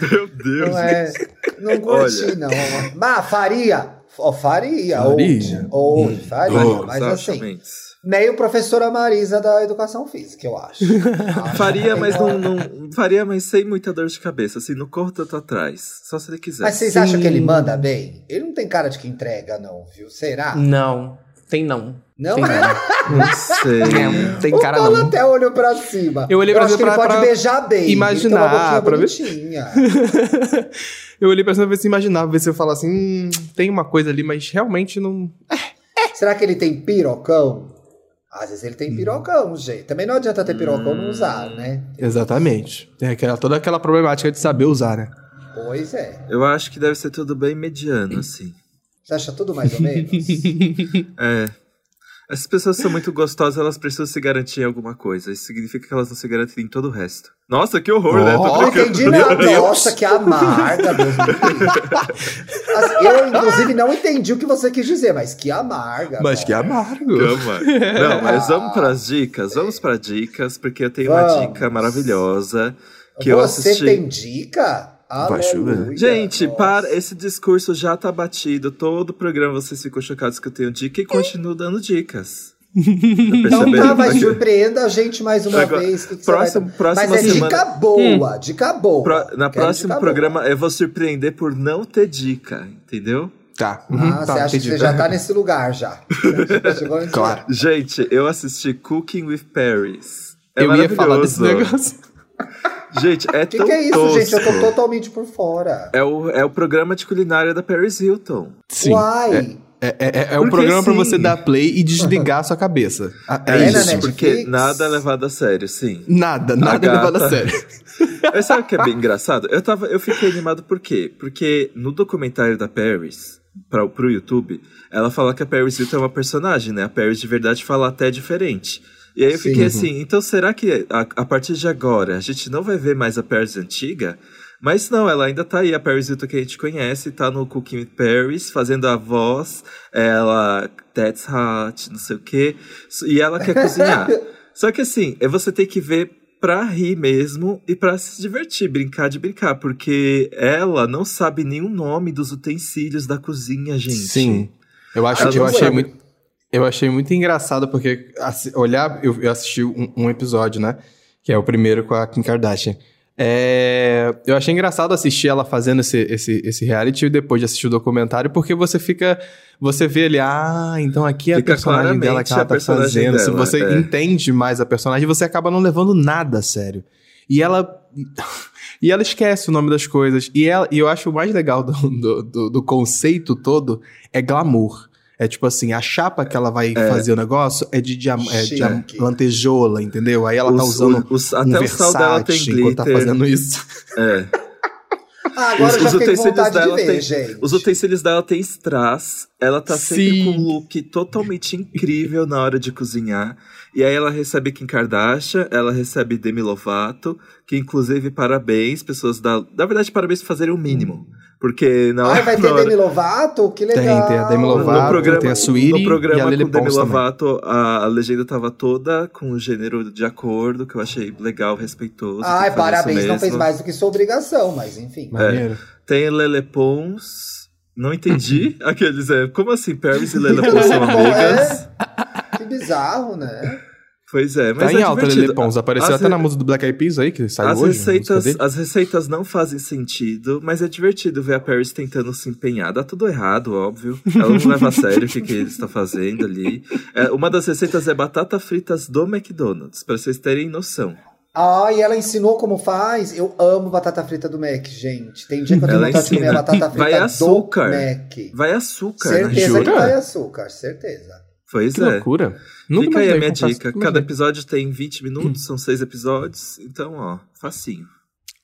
Meu Deus. Não é. Não curti, não. Mas faria. Ó, faria. Faria. Hoje. Hoje, faria. Vamos mas assim, Shawn Mendes. meio professora Marisa da educação física, eu acho. Faria, mas não, não- Faria, mas sem muita dor de cabeça, assim, no corpo tanto atrás. Só se ele quiser. Mas vocês Sim. acham que ele manda bem? Ele não tem cara de que entrega, não, viu? Será? Não. Tem não. Não? Tem não. Não sei. Não, tem o cara Paulo não. até olhou pra cima. Eu olhei pra acho cima que ele pra- pode pra beijar bem. imaginar, boquinha pra ver-. Eu olhei pra cima pra ver se imaginava, ver se eu falava assim, hum, tem uma coisa ali, mas realmente não. Será que ele tem pirocão? Às vezes ele Hum. tem pirocão, gente. Também não adianta ter pirocão e não usar, né? Exatamente. Tem aquela, toda aquela problemática de saber usar, né? Pois é. Eu acho que deve ser tudo bem mediano, assim. Você acha tudo mais ou menos? É. Essas pessoas são muito gostosas, elas precisam se garantir em alguma coisa. Isso significa que elas não se garantem em todo o resto. Nossa, que horror, né? Tô Oh, Não brincando. entendi nada. Nossa, que amarga, Eu, inclusive, não entendi o que você quis dizer, mas que amarga. Mas cara. que amargo. Calma. Não, mas vamos para as dicas. Vamos para dicas, porque eu tenho Vamos. uma dica maravilhosa que eu Você assisti. tem dica? Vai chover. Aleluia. Gente, Nossa. para, esse discurso já tá batido. Todo programa vocês ficam chocados que eu tenho dica e continuo dando dicas. Então perceberam? tá, mas surpreenda a gente mais uma Agora, vez. Que que próximo- você vai... próxima Mas é semana- dica boa, dica boa. Pro- na Quero próximo programa eu vou surpreender por não ter dica, entendeu? Tá. boa. Uhum, Ah, tá, você acha que você já tá nesse lugar já. Nesse Claro. Gente, eu assisti Cooking with Paris. É eu ia falar desse negócio. Gente, é O que, tão que é isso, tosco. gente? Eu tô totalmente por fora. É o, é o programa de culinária da Paris Hilton. Sim. Uai. É, é, é, é um programa pra sim. você dar play e desligar a sua cabeça. Ah, É, É isso. Porque nada é levado a sério, sim. Nada, nada é levado a sério. Mas sabe o que é bem engraçado? Eu, tava, eu fiquei animado por quê? Porque no documentário da Paris, pra, pro YouTube, ela fala que a Paris Hilton é uma personagem, né? A Paris de verdade fala até diferente. E aí eu Sim. fiquei assim, então será que a, a partir de agora a gente não vai ver mais a Paris antiga? Mas não, ela ainda tá aí, a Paris Hilton que a gente conhece, tá no Cooking with Paris, fazendo a voz, ela, that's hot, não sei o quê, e ela quer cozinhar. Só que assim, é você tem que ver pra rir mesmo e pra se divertir, brincar de brincar, porque ela não sabe nenhum nome dos utensílios da cozinha, gente. Sim. Eu, acho, Ela eu achei muito. Eu achei muito engraçado, porque olhar, eu, eu assisti um, um episódio, né? Que é o primeiro com a Kim Kardashian. É, eu achei engraçado assistir ela fazendo esse, esse, esse reality depois de assistir o documentário, porque você fica. Você vê ali, ah, então aqui é a Fica personagem dela que ela tá fazendo. Se dela, você é. entende mais a personagem, você acaba não levando nada a sério. E ela. E ela esquece o nome das coisas. E, ela, e eu acho o mais legal do, do, do- do conceito todo é glamour. É tipo assim, a chapa que ela vai fazer o negócio é de, diam é de lantejoula, entendeu? Aí ela tá Os- usando os- um até o sal dela tem Versace enquanto tá glitter. fazendo isso. É. Ah, agora Os- já os utensílios vontade de dela ver, tem- gente. Os utensílios dela tem strass. Ela tá sempre Sim. com um look totalmente incrível na hora de cozinhar. E aí ela recebe Kim Kardashian, ela recebe Demi Lovato, que inclusive parabéns, pessoas da. Na verdade, parabéns por fazerem o mínimo. Porque na hora. Ai, vai ter hora- Demi Lovato? Que Tem, legal. tem a Demi no Lovato, programa, tem a Sweetie no programa e a Lily com Demi Pons. Lovato, a, a legenda tava toda com o gênero de acordo, que eu achei legal, respeitoso. tem fazer parabéns, não fez mais do que sua obrigação, mas enfim. Maneiro. Tem Lele Pons. Não entendi. Aqueles é. Como assim? Paris e Lele Pons são amigas? Que bizarro, né? Pois é, mas Tá em é alta, divertido. Lele Pons. Apareceu As até re- na música do Black Eyed Peas aí, que saiu As hoje. receitas, as receitas não fazem sentido, mas é divertido ver a Paris tentando se empenhar. Dá tudo errado, óbvio. Ela não leva a sério o que, que ele está fazendo ali. É, uma das receitas é batata fritas do McDonald's, para vocês terem noção. Ah, e ela ensinou como faz. Eu amo batata frita do Mac, gente. Tem dia que eu tenho Ela vontade de comer a ensina. batata frita Vai açúcar. do Mac. Vai açúcar, né? Certeza que vai açúcar, certeza. Pois Que é. loucura. Nunca Fica aí a minha dica. Cada imaginei. episódio tem 20 minutos, são seis episódios. Então, ó, facinho.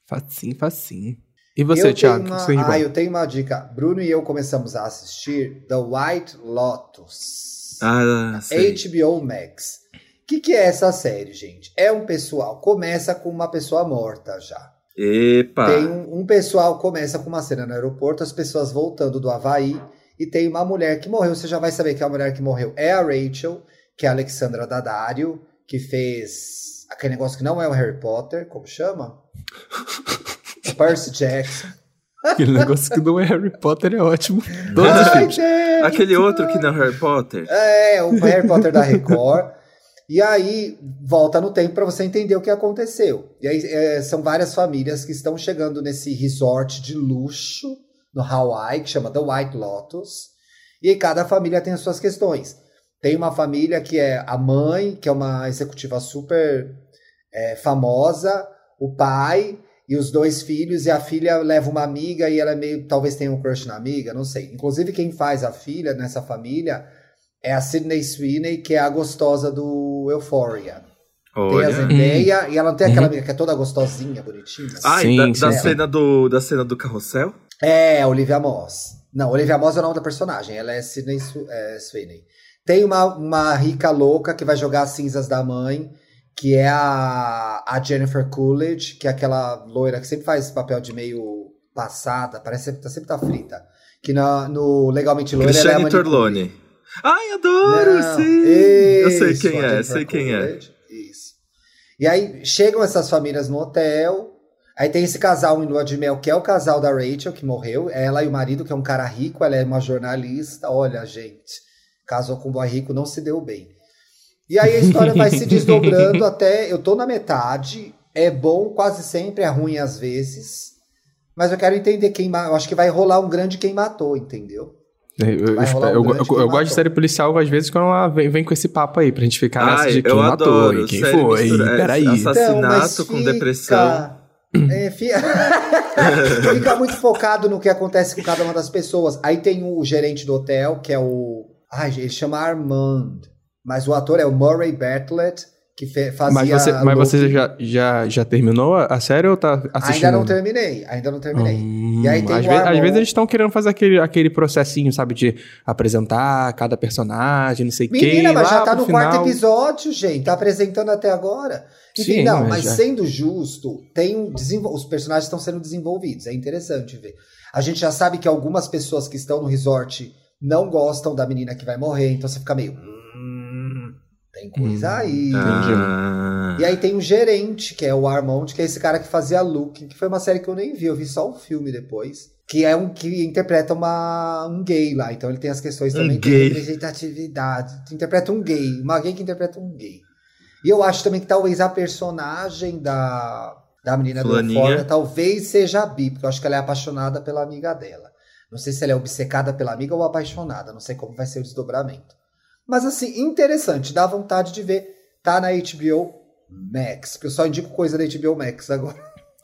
Facinho, facinho. E você, eu Thiago? uma... você? Ah, eu tenho uma dica. Bruno e eu começamos a assistir The White Lotus. Ah, sei. HBO Max. O que, que é essa série, gente? É um pessoal, começa com uma pessoa morta já. Epa! Tem um, um pessoal, começa com uma cena no aeroporto, as pessoas voltando do Havaí, e tem uma mulher que morreu. Você já vai saber que a mulher que morreu é a Rachel, que é a Alexandra Daddario, que fez aquele negócio que não é o Harry Potter, como chama? Percy Jackson. Aquele negócio que não é Harry Potter é ótimo. Todos Ai, gente! Aquele outro que não é Harry Potter. É, o Harry Potter da Record. E aí, volta no tempo para você entender o que aconteceu. E aí, é, são várias famílias que estão chegando nesse resort de luxo no Hawaii, que chama The White Lotus. E aí, cada família tem as suas questões. Tem uma família que é a mãe, que é uma executiva super é, famosa, o pai e os dois filhos, e a filha leva uma amiga e ela é meio. Talvez tenha um crush na amiga, não sei. Inclusive, quem faz a filha nessa família é a Sydney Sweeney, que é a gostosa do Euphoria. Tem a Zendaya, e ela não tem aquela uhum. amiga que é toda gostosinha, bonitinha. Ah, sim, da, da cena do, da cena do carrossel? É, Olivia Moss. Não, Olivia Moss é o nome da personagem, ela é Sydney é, Sweeney. Tem uma, uma rica louca que vai jogar as cinzas da mãe, que é a, a Jennifer Coolidge, que é aquela loira que sempre faz papel de meio passada, parece que tá, sempre tá frita. Que na, no Legalmente Loira Cristiane ela é Torlone. Ai, adoro, Não, sim! eu sei quem é, sei quem é. Isso. E aí chegam essas famílias no hotel, aí tem esse casal em lua de mel, que é o casal da Rachel, que morreu, ela e o marido, que é um cara rico, ela é uma jornalista, olha, gente, casou com um boy rico, não se deu bem. E aí a história vai se desdobrando até. Eu tô na metade. É bom quase sempre, é ruim às vezes. Mas eu quero entender quem. Eu acho que vai rolar um grande quem matou, entendeu? É, eu, eu, um eu, eu gosto de série policial às vezes quando ela vem, vem com esse papo aí, pra gente ficar Ai, nessa de quem matou e quem foi. Peraí. Assassinato então, com fica... depressão. É, fica... fica muito focado no que acontece com cada uma das pessoas. Aí tem o gerente do hotel, que é o. Ai, ele chama Armand. Mas o ator é o Murray Bartlett, que fazia. Mas você, mas você já, já, já terminou a série ou tá assistindo? Ainda não terminei, ainda não terminei. Hum, e aí tem às, vezes, às vezes eles estão querendo fazer aquele, aquele processinho, sabe, de apresentar cada personagem, não sei o quê. Menina, mas já tá no final... quarto episódio, gente. Tá apresentando até agora. Enfim, Sim, não, mas, mas já... sendo justo, tem um desenvol... os personagens estão sendo desenvolvidos. É interessante ver. A gente já sabe que algumas pessoas que estão no resort não gostam da menina que vai morrer, então você fica meio tem coisa hum, aí. Ah. E aí tem o gerente, que é o Armond, que é esse cara que fazia Luke, que foi uma série que eu nem vi, eu vi só o filme depois. Que é um que interpreta uma, um gay lá. Então ele tem as questões também um de representatividade. Interpreta um gay, uma gay que interpreta um gay. E eu acho também que talvez a personagem da, da menina Fulaninha. do Euphoria talvez seja a Bi, porque eu acho que ela é apaixonada pela amiga dela. Não sei se ela é obcecada pela amiga ou apaixonada, não sei como vai ser o desdobramento. Mas assim, interessante, dá vontade de ver. Tá na HBO Max, porque eu só indico coisa da HBO Max agora.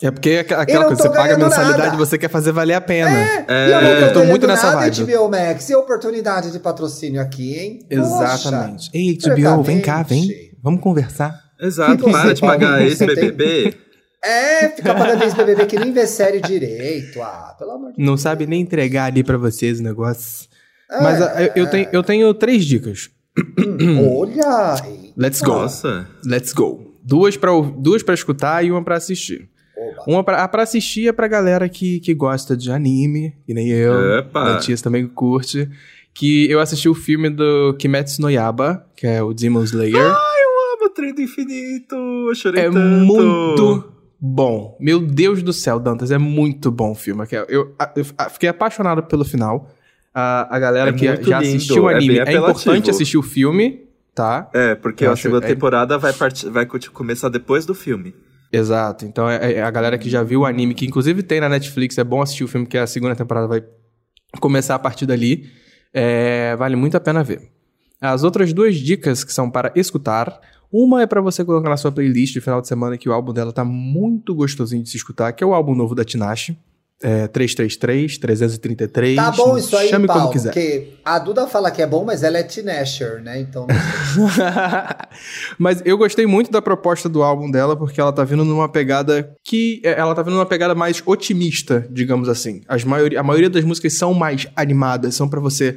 É porque é aquela coisa, você paga a mensalidade e você quer fazer valer a pena. É, é. eu, não tô, eu tô muito nessa vibe. HBO Max e oportunidade de patrocínio aqui, hein? Exatamente. Poxa, Ei, HBO, vem cá, vem. Vamos conversar. Exato, para de pagar esse BBB. É, fica pagando esse BBB que nem vê série direito. Ah, pelo amor de Não Deus. sabe nem entregar ali para vocês o negócio. É, Mas eu, eu, tenho, eu tenho três dicas. Olha! Let's go. Nossa. Let's go. Duas para duas pra escutar e uma para assistir. Oba. Uma pra, pra assistir é pra galera que, que gosta de anime, que nem eu. Epa. A também curte. Que eu assisti o filme do Kimetsu no Yaba, que é o Demon Slayer. Ai, eu amo o Trem do Infinito! Eu chorei é tanto. muito bom. Meu Deus do céu, Dantas, é muito bom o filme. Eu, eu, eu fiquei apaixonado pelo final a, a galera é que já lindo, assistiu o é anime. É, é, importante assistir o filme, tá? É, porque eu a segunda é... temporada vai, part... vai começar depois do filme. Exato. Então é, é, a galera que já viu o anime, que inclusive tem na Netflix, é bom assistir o filme, porque a segunda temporada vai começar a partir dali. É, vale muito a pena ver. As outras duas dicas que são para escutar. Uma é para você colocar na sua playlist de final de semana, que o álbum dela tá muito gostosinho de se escutar, que é o álbum novo da Tinashe é, 333, 333. Tá bom isso aí, chame Paulo, como quiser. porque a Duda fala que é bom, mas ela é teenager, né? Então. mas eu gostei muito da proposta do álbum dela, porque ela tá vindo numa pegada que. É, ela tá vindo numa pegada mais otimista, digamos assim. As maioria, a maioria das músicas são mais animadas, são para você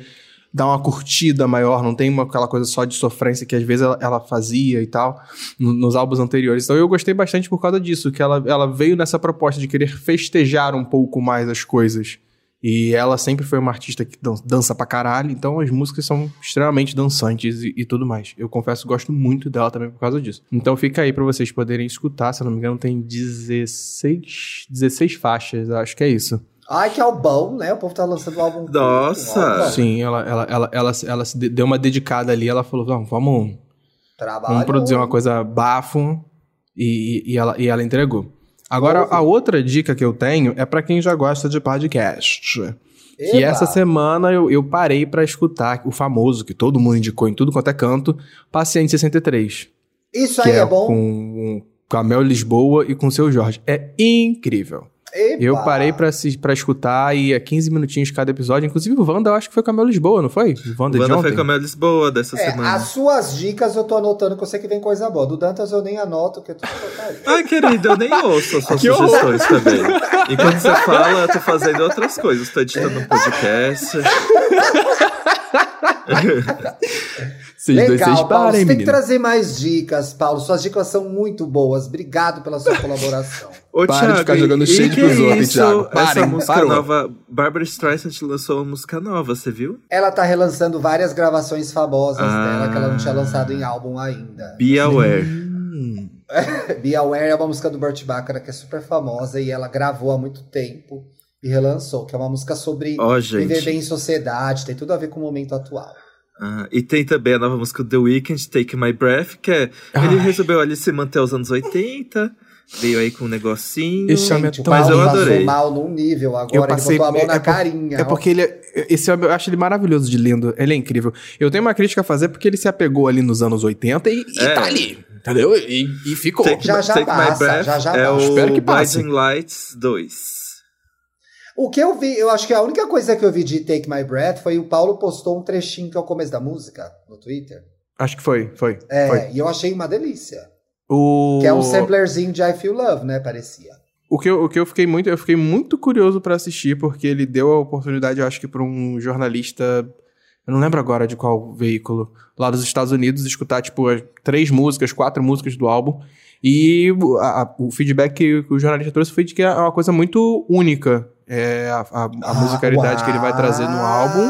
dar uma curtida maior, não tem uma, aquela coisa só de sofrência que às vezes ela, ela fazia e tal, no, nos álbuns anteriores. Então eu gostei bastante por causa disso, que ela, ela veio nessa proposta de querer festejar um pouco mais as coisas. E ela sempre foi uma artista que dança pra caralho, então as músicas são extremamente dançantes e, e tudo mais. Eu confesso, gosto muito dela também por causa disso. Então fica aí para vocês poderem escutar, se eu não me engano, tem 16, 16 faixas, acho que é isso. Ai, que álbum, né? O povo tá lançando um álbum. Nossa! Sim, ela, ela, ela, ela, ela, se deu uma dedicada ali, ela falou, vamos, vamos, vamos produzir uma coisa bafo e, e, ela, e ela entregou. Agora, Ouve. a outra dica que eu tenho é para quem já gosta de podcast. Que Eba. essa semana eu, eu parei pra escutar o famoso, que todo mundo indicou em tudo quanto é canto, Paciente 63. Isso que aí é, bom. com, com a Mel Lisboa e com o seu Jorge. É incrível. Eba. Eu parei pra, escutar e é 15 minutinhos cada episódio. Inclusive o Wanda, eu acho que foi com a Mel Lisboa, não foi? O Wanda, de Wanda ontem. foi com a Mel Lisboa dessa É, semana. as suas dicas eu tô anotando que eu sei que vem coisa boa. Do Dantas eu nem anoto, que é tudo porcaria. Ai, querido, eu nem ouço as suas Que horror. sugestões também. Enquanto você fala, eu tô fazendo outras coisas. Tô editando um podcast. Vocês dois, Legal, vocês Paulo. parem, Você tem que trazer mais dicas, Paulo. Suas dicas são muito boas. Obrigado pela sua colaboração. Ô, Para de Thiago, ficar jogando e- shade que pros outros, isso? Thiago. Essa Parem, música parou. nova, Barbara Streisand lançou uma música nova, você viu? Ela tá relançando várias gravações famosas Ah. dela que ela não tinha lançado em álbum ainda. Be Aware. Be Aware é uma música do Burt Bacharach que é super famosa e ela gravou há muito tempo e relançou, que é uma música sobre Ó, viver bem em sociedade, tem tudo a ver com o momento atual. Ah, e tem também a nova música do The Weeknd, Take My Breath, que é. Ele Ai. resolveu ali se manter aos anos 80, veio aí com um negocinho. Esse homem é tão- Mas eu adorei. mal num nível Eu agora, passei. ele botou a mão é, na é por- carinha. É porque ele. é- Esse homem, eu acho ele maravilhoso de lindo. Ele é incrível. Eu tenho uma crítica a fazer porque ele se apegou ali nos anos 80 e, e É. tá ali. Entendeu? E, e ficou. Take, Já, já Take My passa, Breath já, já é passa. o Espero que passe. Blinding Lights 2. O que eu vi, eu acho que a única coisa que eu vi de Take My Breath foi o Paulo postou um trechinho que é o começo da música no Twitter. Acho que foi, foi. É, foi. e eu achei uma delícia. O... Que é um samplerzinho de I Feel Love, né? Parecia. O que, eu, o que eu fiquei muito, eu fiquei muito curioso pra assistir, porque ele deu a oportunidade, eu acho que pra um jornalista, eu não lembro agora de qual veículo, lá dos Estados Unidos, escutar, tipo, as três músicas, quatro músicas do álbum. E a- a- o feedback que o jornalista trouxe foi de que é uma coisa muito única. É a, a- a musicalidade que ele vai trazer no álbum.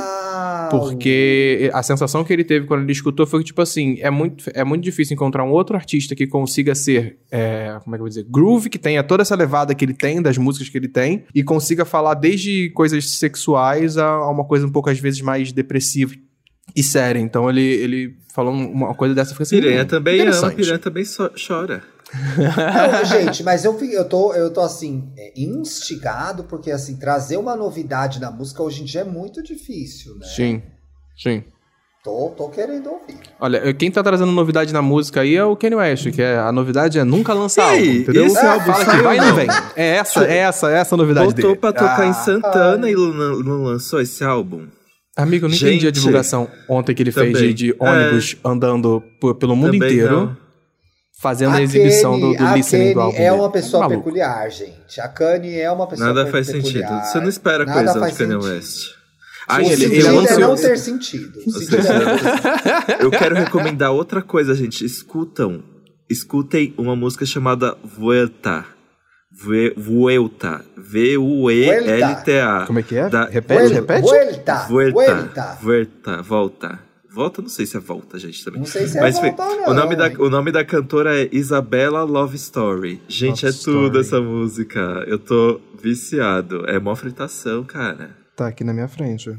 Porque a sensação que ele teve quando ele escutou foi que, tipo assim, é muito, é muito difícil encontrar um outro artista que consiga ser, é, como é que eu vou dizer, groove, que tenha toda essa levada que ele tem, das músicas que ele tem, e consiga falar desde coisas sexuais a, a uma coisa um pouco, às vezes, mais depressiva e séria. Então ele, ele falou uma coisa dessa, foi assim, Piranha hum, também ama. Piranha também so- chora. Não, gente, mas eu, eu, tô, eu tô assim, é, instigado, porque assim, trazer uma novidade na música hoje em dia é muito difícil, né? Sim, sim. Tô, tô querendo ouvir. Olha, quem tá trazendo novidade na música aí é o Kanye West, que é, a novidade é nunca lançar E aí, álbum, entendeu? esse Fala álbum que saiu vai e não vem. É essa, é essa, é essa a novidade Voltou dele. pra tocar Ah, em Santana e não, não lançou esse álbum. Amigo, eu não entendi a Gente. divulgação ontem que ele fez Também. de, de ônibus andando p- pelo mundo Também inteiro, não. Fazendo a exibição do, do a listening do Kanye álbum. é uma pessoa Maluco. peculiar, gente. A Kanye é uma pessoa Nada pe- faz peculiar. sentido. Você não espera Nada coisa de Kanye. West. O Ai, ele- ele, sentido é não ter sentido. É não ter sentido. Eu quero recomendar outra coisa, gente. Escutam. Escutem uma música chamada Vuelta. Vue- Vuelta. V-U-E-L-T-A. Como é que é? Da- Repete, Vuel- repete? Vuelta, Vuelta. vuelta. Vuelta. Volta. Volta, não sei se é volta, gente, também. Não sei se é Mas, volta ou não, o, nome da, o nome da cantora é Isabella Love Story. Gente, Love é tudo Story. essa música. Eu tô viciado. É mó fritação, cara. Tá aqui na minha frente.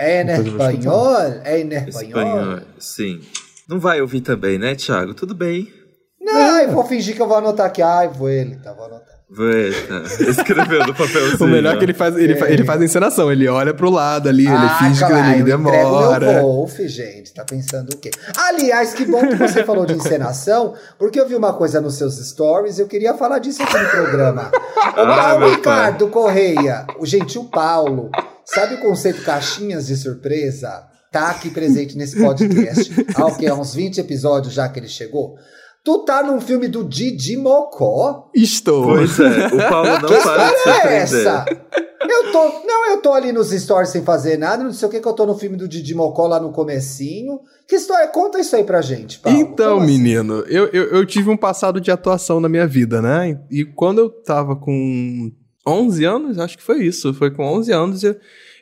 É em vou espanhol? É em espanhol? Espanhol. Sim. Não vai ouvir também, né, Thiago? Tudo bem. Não, eu vou fingir que eu vou anotar aqui. Ai, vuelta, vou anotar. Vuelta. Escreveu no papelzinho. O melhor é que ele faz, ele, fa- ele faz a encenação, ele olha pro lado ali, ele finge que ele entrego meu demora. Wolf, gente. Tá pensando o quê? Aliás, que bom que você falou de encenação, porque eu vi uma coisa nos seus stories e eu queria falar disso aqui no programa. O Ah, Paulo Ricardo Correia, o gentil Paulo, sabe o conceito caixinhas de surpresa? Tá aqui presente nesse podcast. Há o quê? Há uns 20 episódios já que ele chegou. Tu tá num filme do Didi Mocó? Estou. Pois é, o Paulo não Que para de história é essa? Eu tô, não, eu tô ali nos stories sem fazer nada, não sei o que que eu tô no filme do Didi Mocó lá no comecinho. Que história? Conta isso aí pra gente, Paulo. Então, Como assim? menino, eu, eu, eu tive um passado de atuação na minha vida, né? E quando eu tava com 11 anos, acho que foi isso, foi com 11 anos, eu,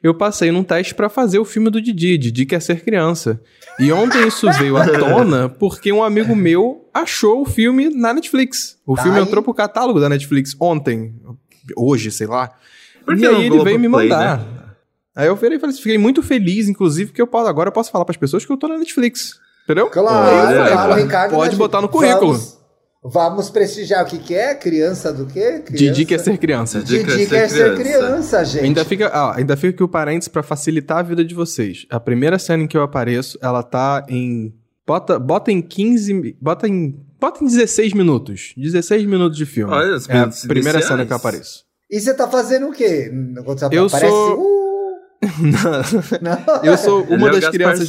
eu passei num teste pra fazer o filme do Didi, Didi quer ser criança. E ontem isso veio à tona porque um amigo meu achou o filme na Netflix. O Tá filme aí. entrou pro catálogo da Netflix ontem, hoje, sei lá. Por que e aí ele veio me mandar. né? Aí eu virei falei assim, fiquei muito feliz, inclusive, que eu posso, agora eu posso falar pras pessoas que eu tô na Netflix. Entendeu? Claro, Olha, Paulo Ricardo. Pode né, botar no currículo. Vamos, Vamos prestigiar o que, que é? Criança do quê? Criança... Didi quer ser criança. Didi Didi quer ser criança, gente. Ainda fica, ah, ainda fica aqui o parênteses pra facilitar a vida de vocês. A primeira cena em que eu apareço, ela tá em. Bota, bota em 15. Bota em. Bota em 16 minutos. 16 minutos de filme. Olha, é a minutos primeira iniciais. cena que eu apareço. E você tá fazendo o quê? Quando você Eu aparece, sou- uh, não. eu sou Ele uma é o das crianças.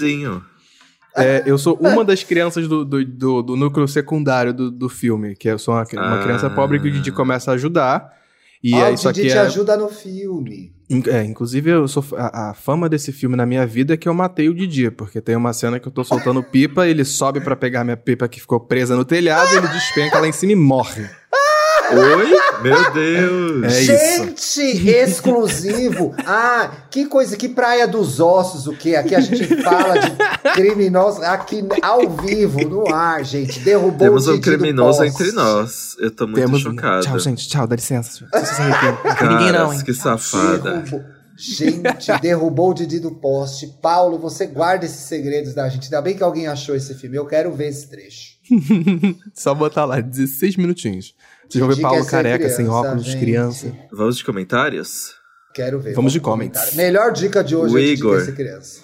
É, eu sou uma das crianças do, do, do- do núcleo secundário do, do filme. Que eu sou uma, uma Ah. criança pobre que o Didi começa a ajudar. E Ó, é o isso Didi aqui te é. ajuda no filme. É, inclusive, eu sou, a, a fama desse filme na minha vida é que eu matei o Didi, porque tem uma cena que eu tô soltando pipa, ele sobe pra pegar minha pipa que ficou presa no telhado, ele despenca lá em cima e morre. Oi? Meu Deus! É isso. Gente, exclusivo. Ah, que coisa, que praia dos ossos, o quê? Aqui a gente fala de criminosos, aqui ao vivo, no ar, gente. Derrubou Temos o um Didi do criminoso entre nós. Eu tô muito Temos. chocado. Tchau, gente. Tchau, dá licença. Ninguém não, hein? que safada. Derrubou. Gente, derrubou o Didi do poste. Paulo, você guarda esses segredos da gente. Ainda bem que alguém achou esse filme. Eu quero ver esse trecho. Só botar lá, 16 minutinhos. Vocês vão ver Paulo ser careca, sem criança, óculos, gente. criança. Vamos de comentários? Quero ver. Vamos de comments. Melhor dica de hoje O é Igor. ser criança.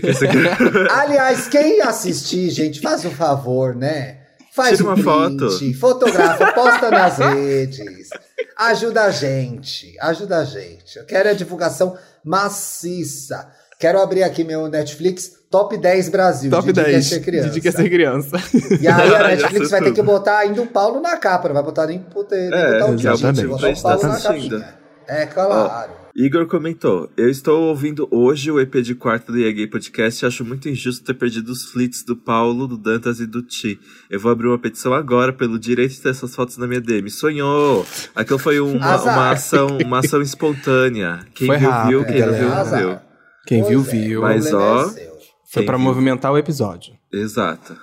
Quer ser Aliás, quem assistir, gente, faz um favor, né? Faz Tira um uma print, foto. fotografa, posta nas redes. Ajuda a gente, ajuda a gente. Eu quero a divulgação maciça. Quero abrir aqui meu Netflix Top 10 Brasil. Top Didi 10. Quer ser criança. Didi quer ser criança. E aí a Netflix vai ter que botar ainda o Paulo na capa, não vai botar nem, puta, nem É, botar o Didi, vai botar o gente Paulo tá na assistindo. capinha. É, claro. Igor comentou: Eu estou ouvindo hoje o EP de quarto do EA Podcast e acho muito injusto ter perdido os flits do Paulo, do Dantas e do Ti. Eu vou abrir uma petição agora pelo direito de ter essas fotos na minha DM. Sonhou! Aquilo foi uma, uma ação, uma ação espontânea. Quem Foi viu, rápido, viu. Quem não viu, não viu. Quem viu, Pois é, viu. Mas, ó, é. Foi viu. movimentar o episódio. Exato.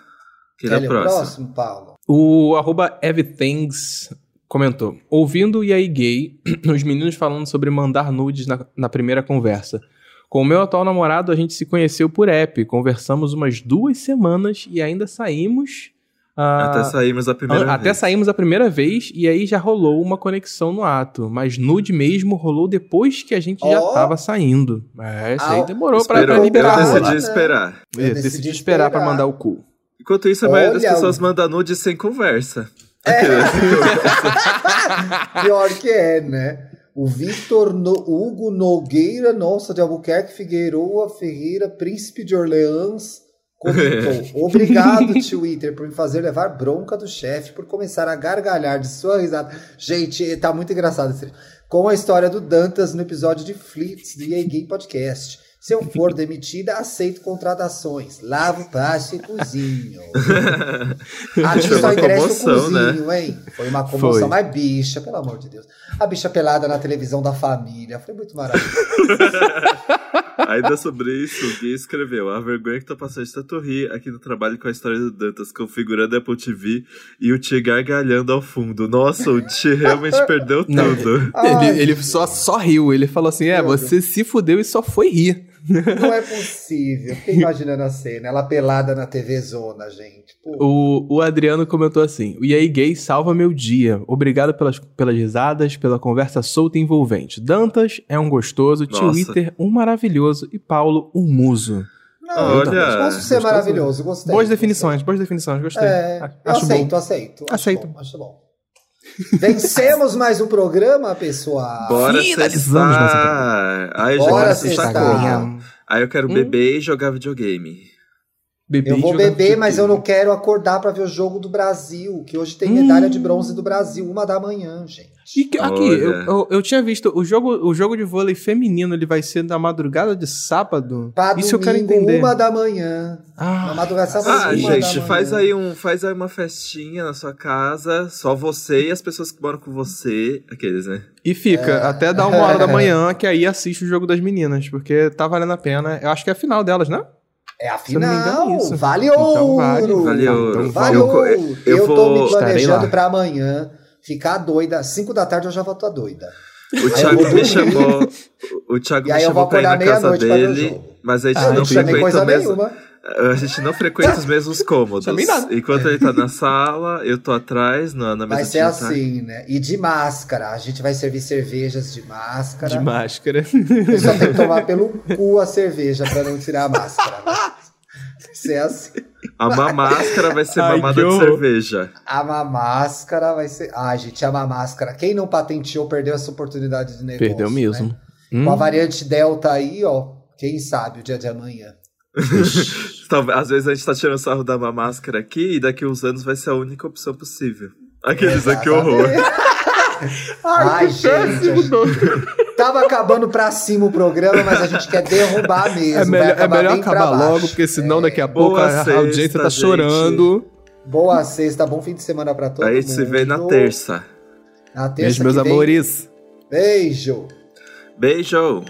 É o o próximo? próximo, Paulo? O arroba Everthings comentou. Ouvindo e aí gay, os meninos falando sobre mandar nudes na, na primeira conversa. Com o meu atual namorado, a gente se conheceu por app. Conversamos umas duas semanas e ainda saímos. Ah, Até saímos a primeira até vez. saímos a primeira vez e aí já rolou uma conexão no ato. Mas nude mesmo rolou depois que a gente já Ó. tava saindo. É, isso aí Ah, demorou pra, Esperou. pra liberar. Eu decidi esperar. Eu Eu decidi decidi esperar pra esperar. mandar o cu. Enquanto isso, a maioria das Olha pessoas o- manda nude sem conversa. Pior que é, né? O Victor no- Hugo Nogueira, nossa, de Albuquerque, Figueroa, Ferreira, Príncipe de Orleans, comentou. Obrigado, Twitter, por me fazer levar bronca do chefe por começar a gargalhar de sua risada. Gente, tá muito engraçado esse Com a história do Dantas no episódio de Flits do EA Gay Podcast. Se eu for demitida, aceito contratações. Lavo, passo e cozinho. Aqui Foi só uma interessa o né? cozinho, hein? Foi uma comoção. Foi. Mas bicha, pelo amor de Deus. A bicha pelada na televisão da família. Foi muito maravilhoso. Ainda sobre isso, o Gui escreveu: A vergonha que tô passando de tanto rir aqui no trabalho com a história do Dantas, configurando a Apple TV e o Ti gargalhando ao fundo. Nossa, o Ti realmente perdeu Não, tudo. Ai, ele ele só, só riu. Ele falou assim: é, você se fudeu e só foi rir. Não é possível. Fiquei imaginando a cena. Ela pelada na TV Zona, gente. Pô. O, o Adriano comentou assim: E aí, gay, salva meu dia. Obrigado pelas, pelas risadas, pela conversa solta e envolvente. Dantas é um gostoso, Nossa. Twitter um maravilhoso e Paulo um muso. Não, Olha, Posso ser gostoso. maravilhoso. Gostei. boas gostei. definições, boas definições, gostei. É, Acho aceito, bom. aceito. Acho Aceito. bom, acho bom. Vencemos mais um programa, pessoal. Bora Finalizamos nossa cestar. Ai, Bora cestar. Instagram. Aí eu quero Hum. beber e jogar videogame. Beber Eu vou beber, mas eu não quero acordar pra ver o jogo do Brasil, que hoje tem medalha de bronze do Brasil, uma da manhã, gente. E que- aqui, eu, eu, eu tinha visto o jogo, o jogo de vôlei feminino, ele vai ser na madrugada de sábado. Pra Isso eu quero domingo, entender. uma da manhã. Ah, Na madrugada sábado, Ah, uma gente, faz aí, um, faz aí uma festinha na sua casa, só você e as pessoas que moram com você. Aqueles, né? E fica É. até dar uma hora da manhã, que aí assiste o jogo das meninas, porque tá valendo a pena. Eu acho que é a final delas, né? É a Se eu não me engano, final. isso. Vale Então ouro. vale. Vale ouro. Então Vale Eu- ouro. eu- Eu, eu tô vou- me planejando pra amanhã ficar doida. Cinco da tarde eu já vou estar doida. O Thiago me chamou. O Thiago E me aí eu chamou pra ir na acordar casa dele, mas a gente Ah, Eu não não chamei frequenta mesmo. nenhuma. A gente não frequenta os mesmos cômodos. Enquanto ele tá na sala, eu tô atrás, na, na mesa Vai ser jantar. assim, né? E de máscara. A gente vai servir cervejas de máscara. De máscara. Eu só tem que tomar pelo cu a cerveja pra não tirar a máscara. né? Vai ser assim. A máscara vai ser Ai, mamada de cerveja. A máscara vai ser. Ai, gente, a máscara. Quem não patenteou perdeu essa oportunidade de negócio. Perdeu mesmo. né? Hum, Com a variante Delta aí, ó. Quem sabe o dia de amanhã. Talvez- às vezes a gente tá tirando sarro da má máscara aqui e daqui uns anos vai ser a única opção possível. Aqueles aqui, horror. Ai, gente. a gente- Tava acabando pra cima o programa, mas a gente quer derrubar mesmo. É melhor, é acabar melhor bem pra acabar logo, porque senão daqui a Boa pouco a, a sexta, audiência tá gente. chorando. Boa sexta, bom fim de semana pra todo Aí a mundo. gente se vê na terça. Na terça Beijo, meus amores. Beijo. Beijo!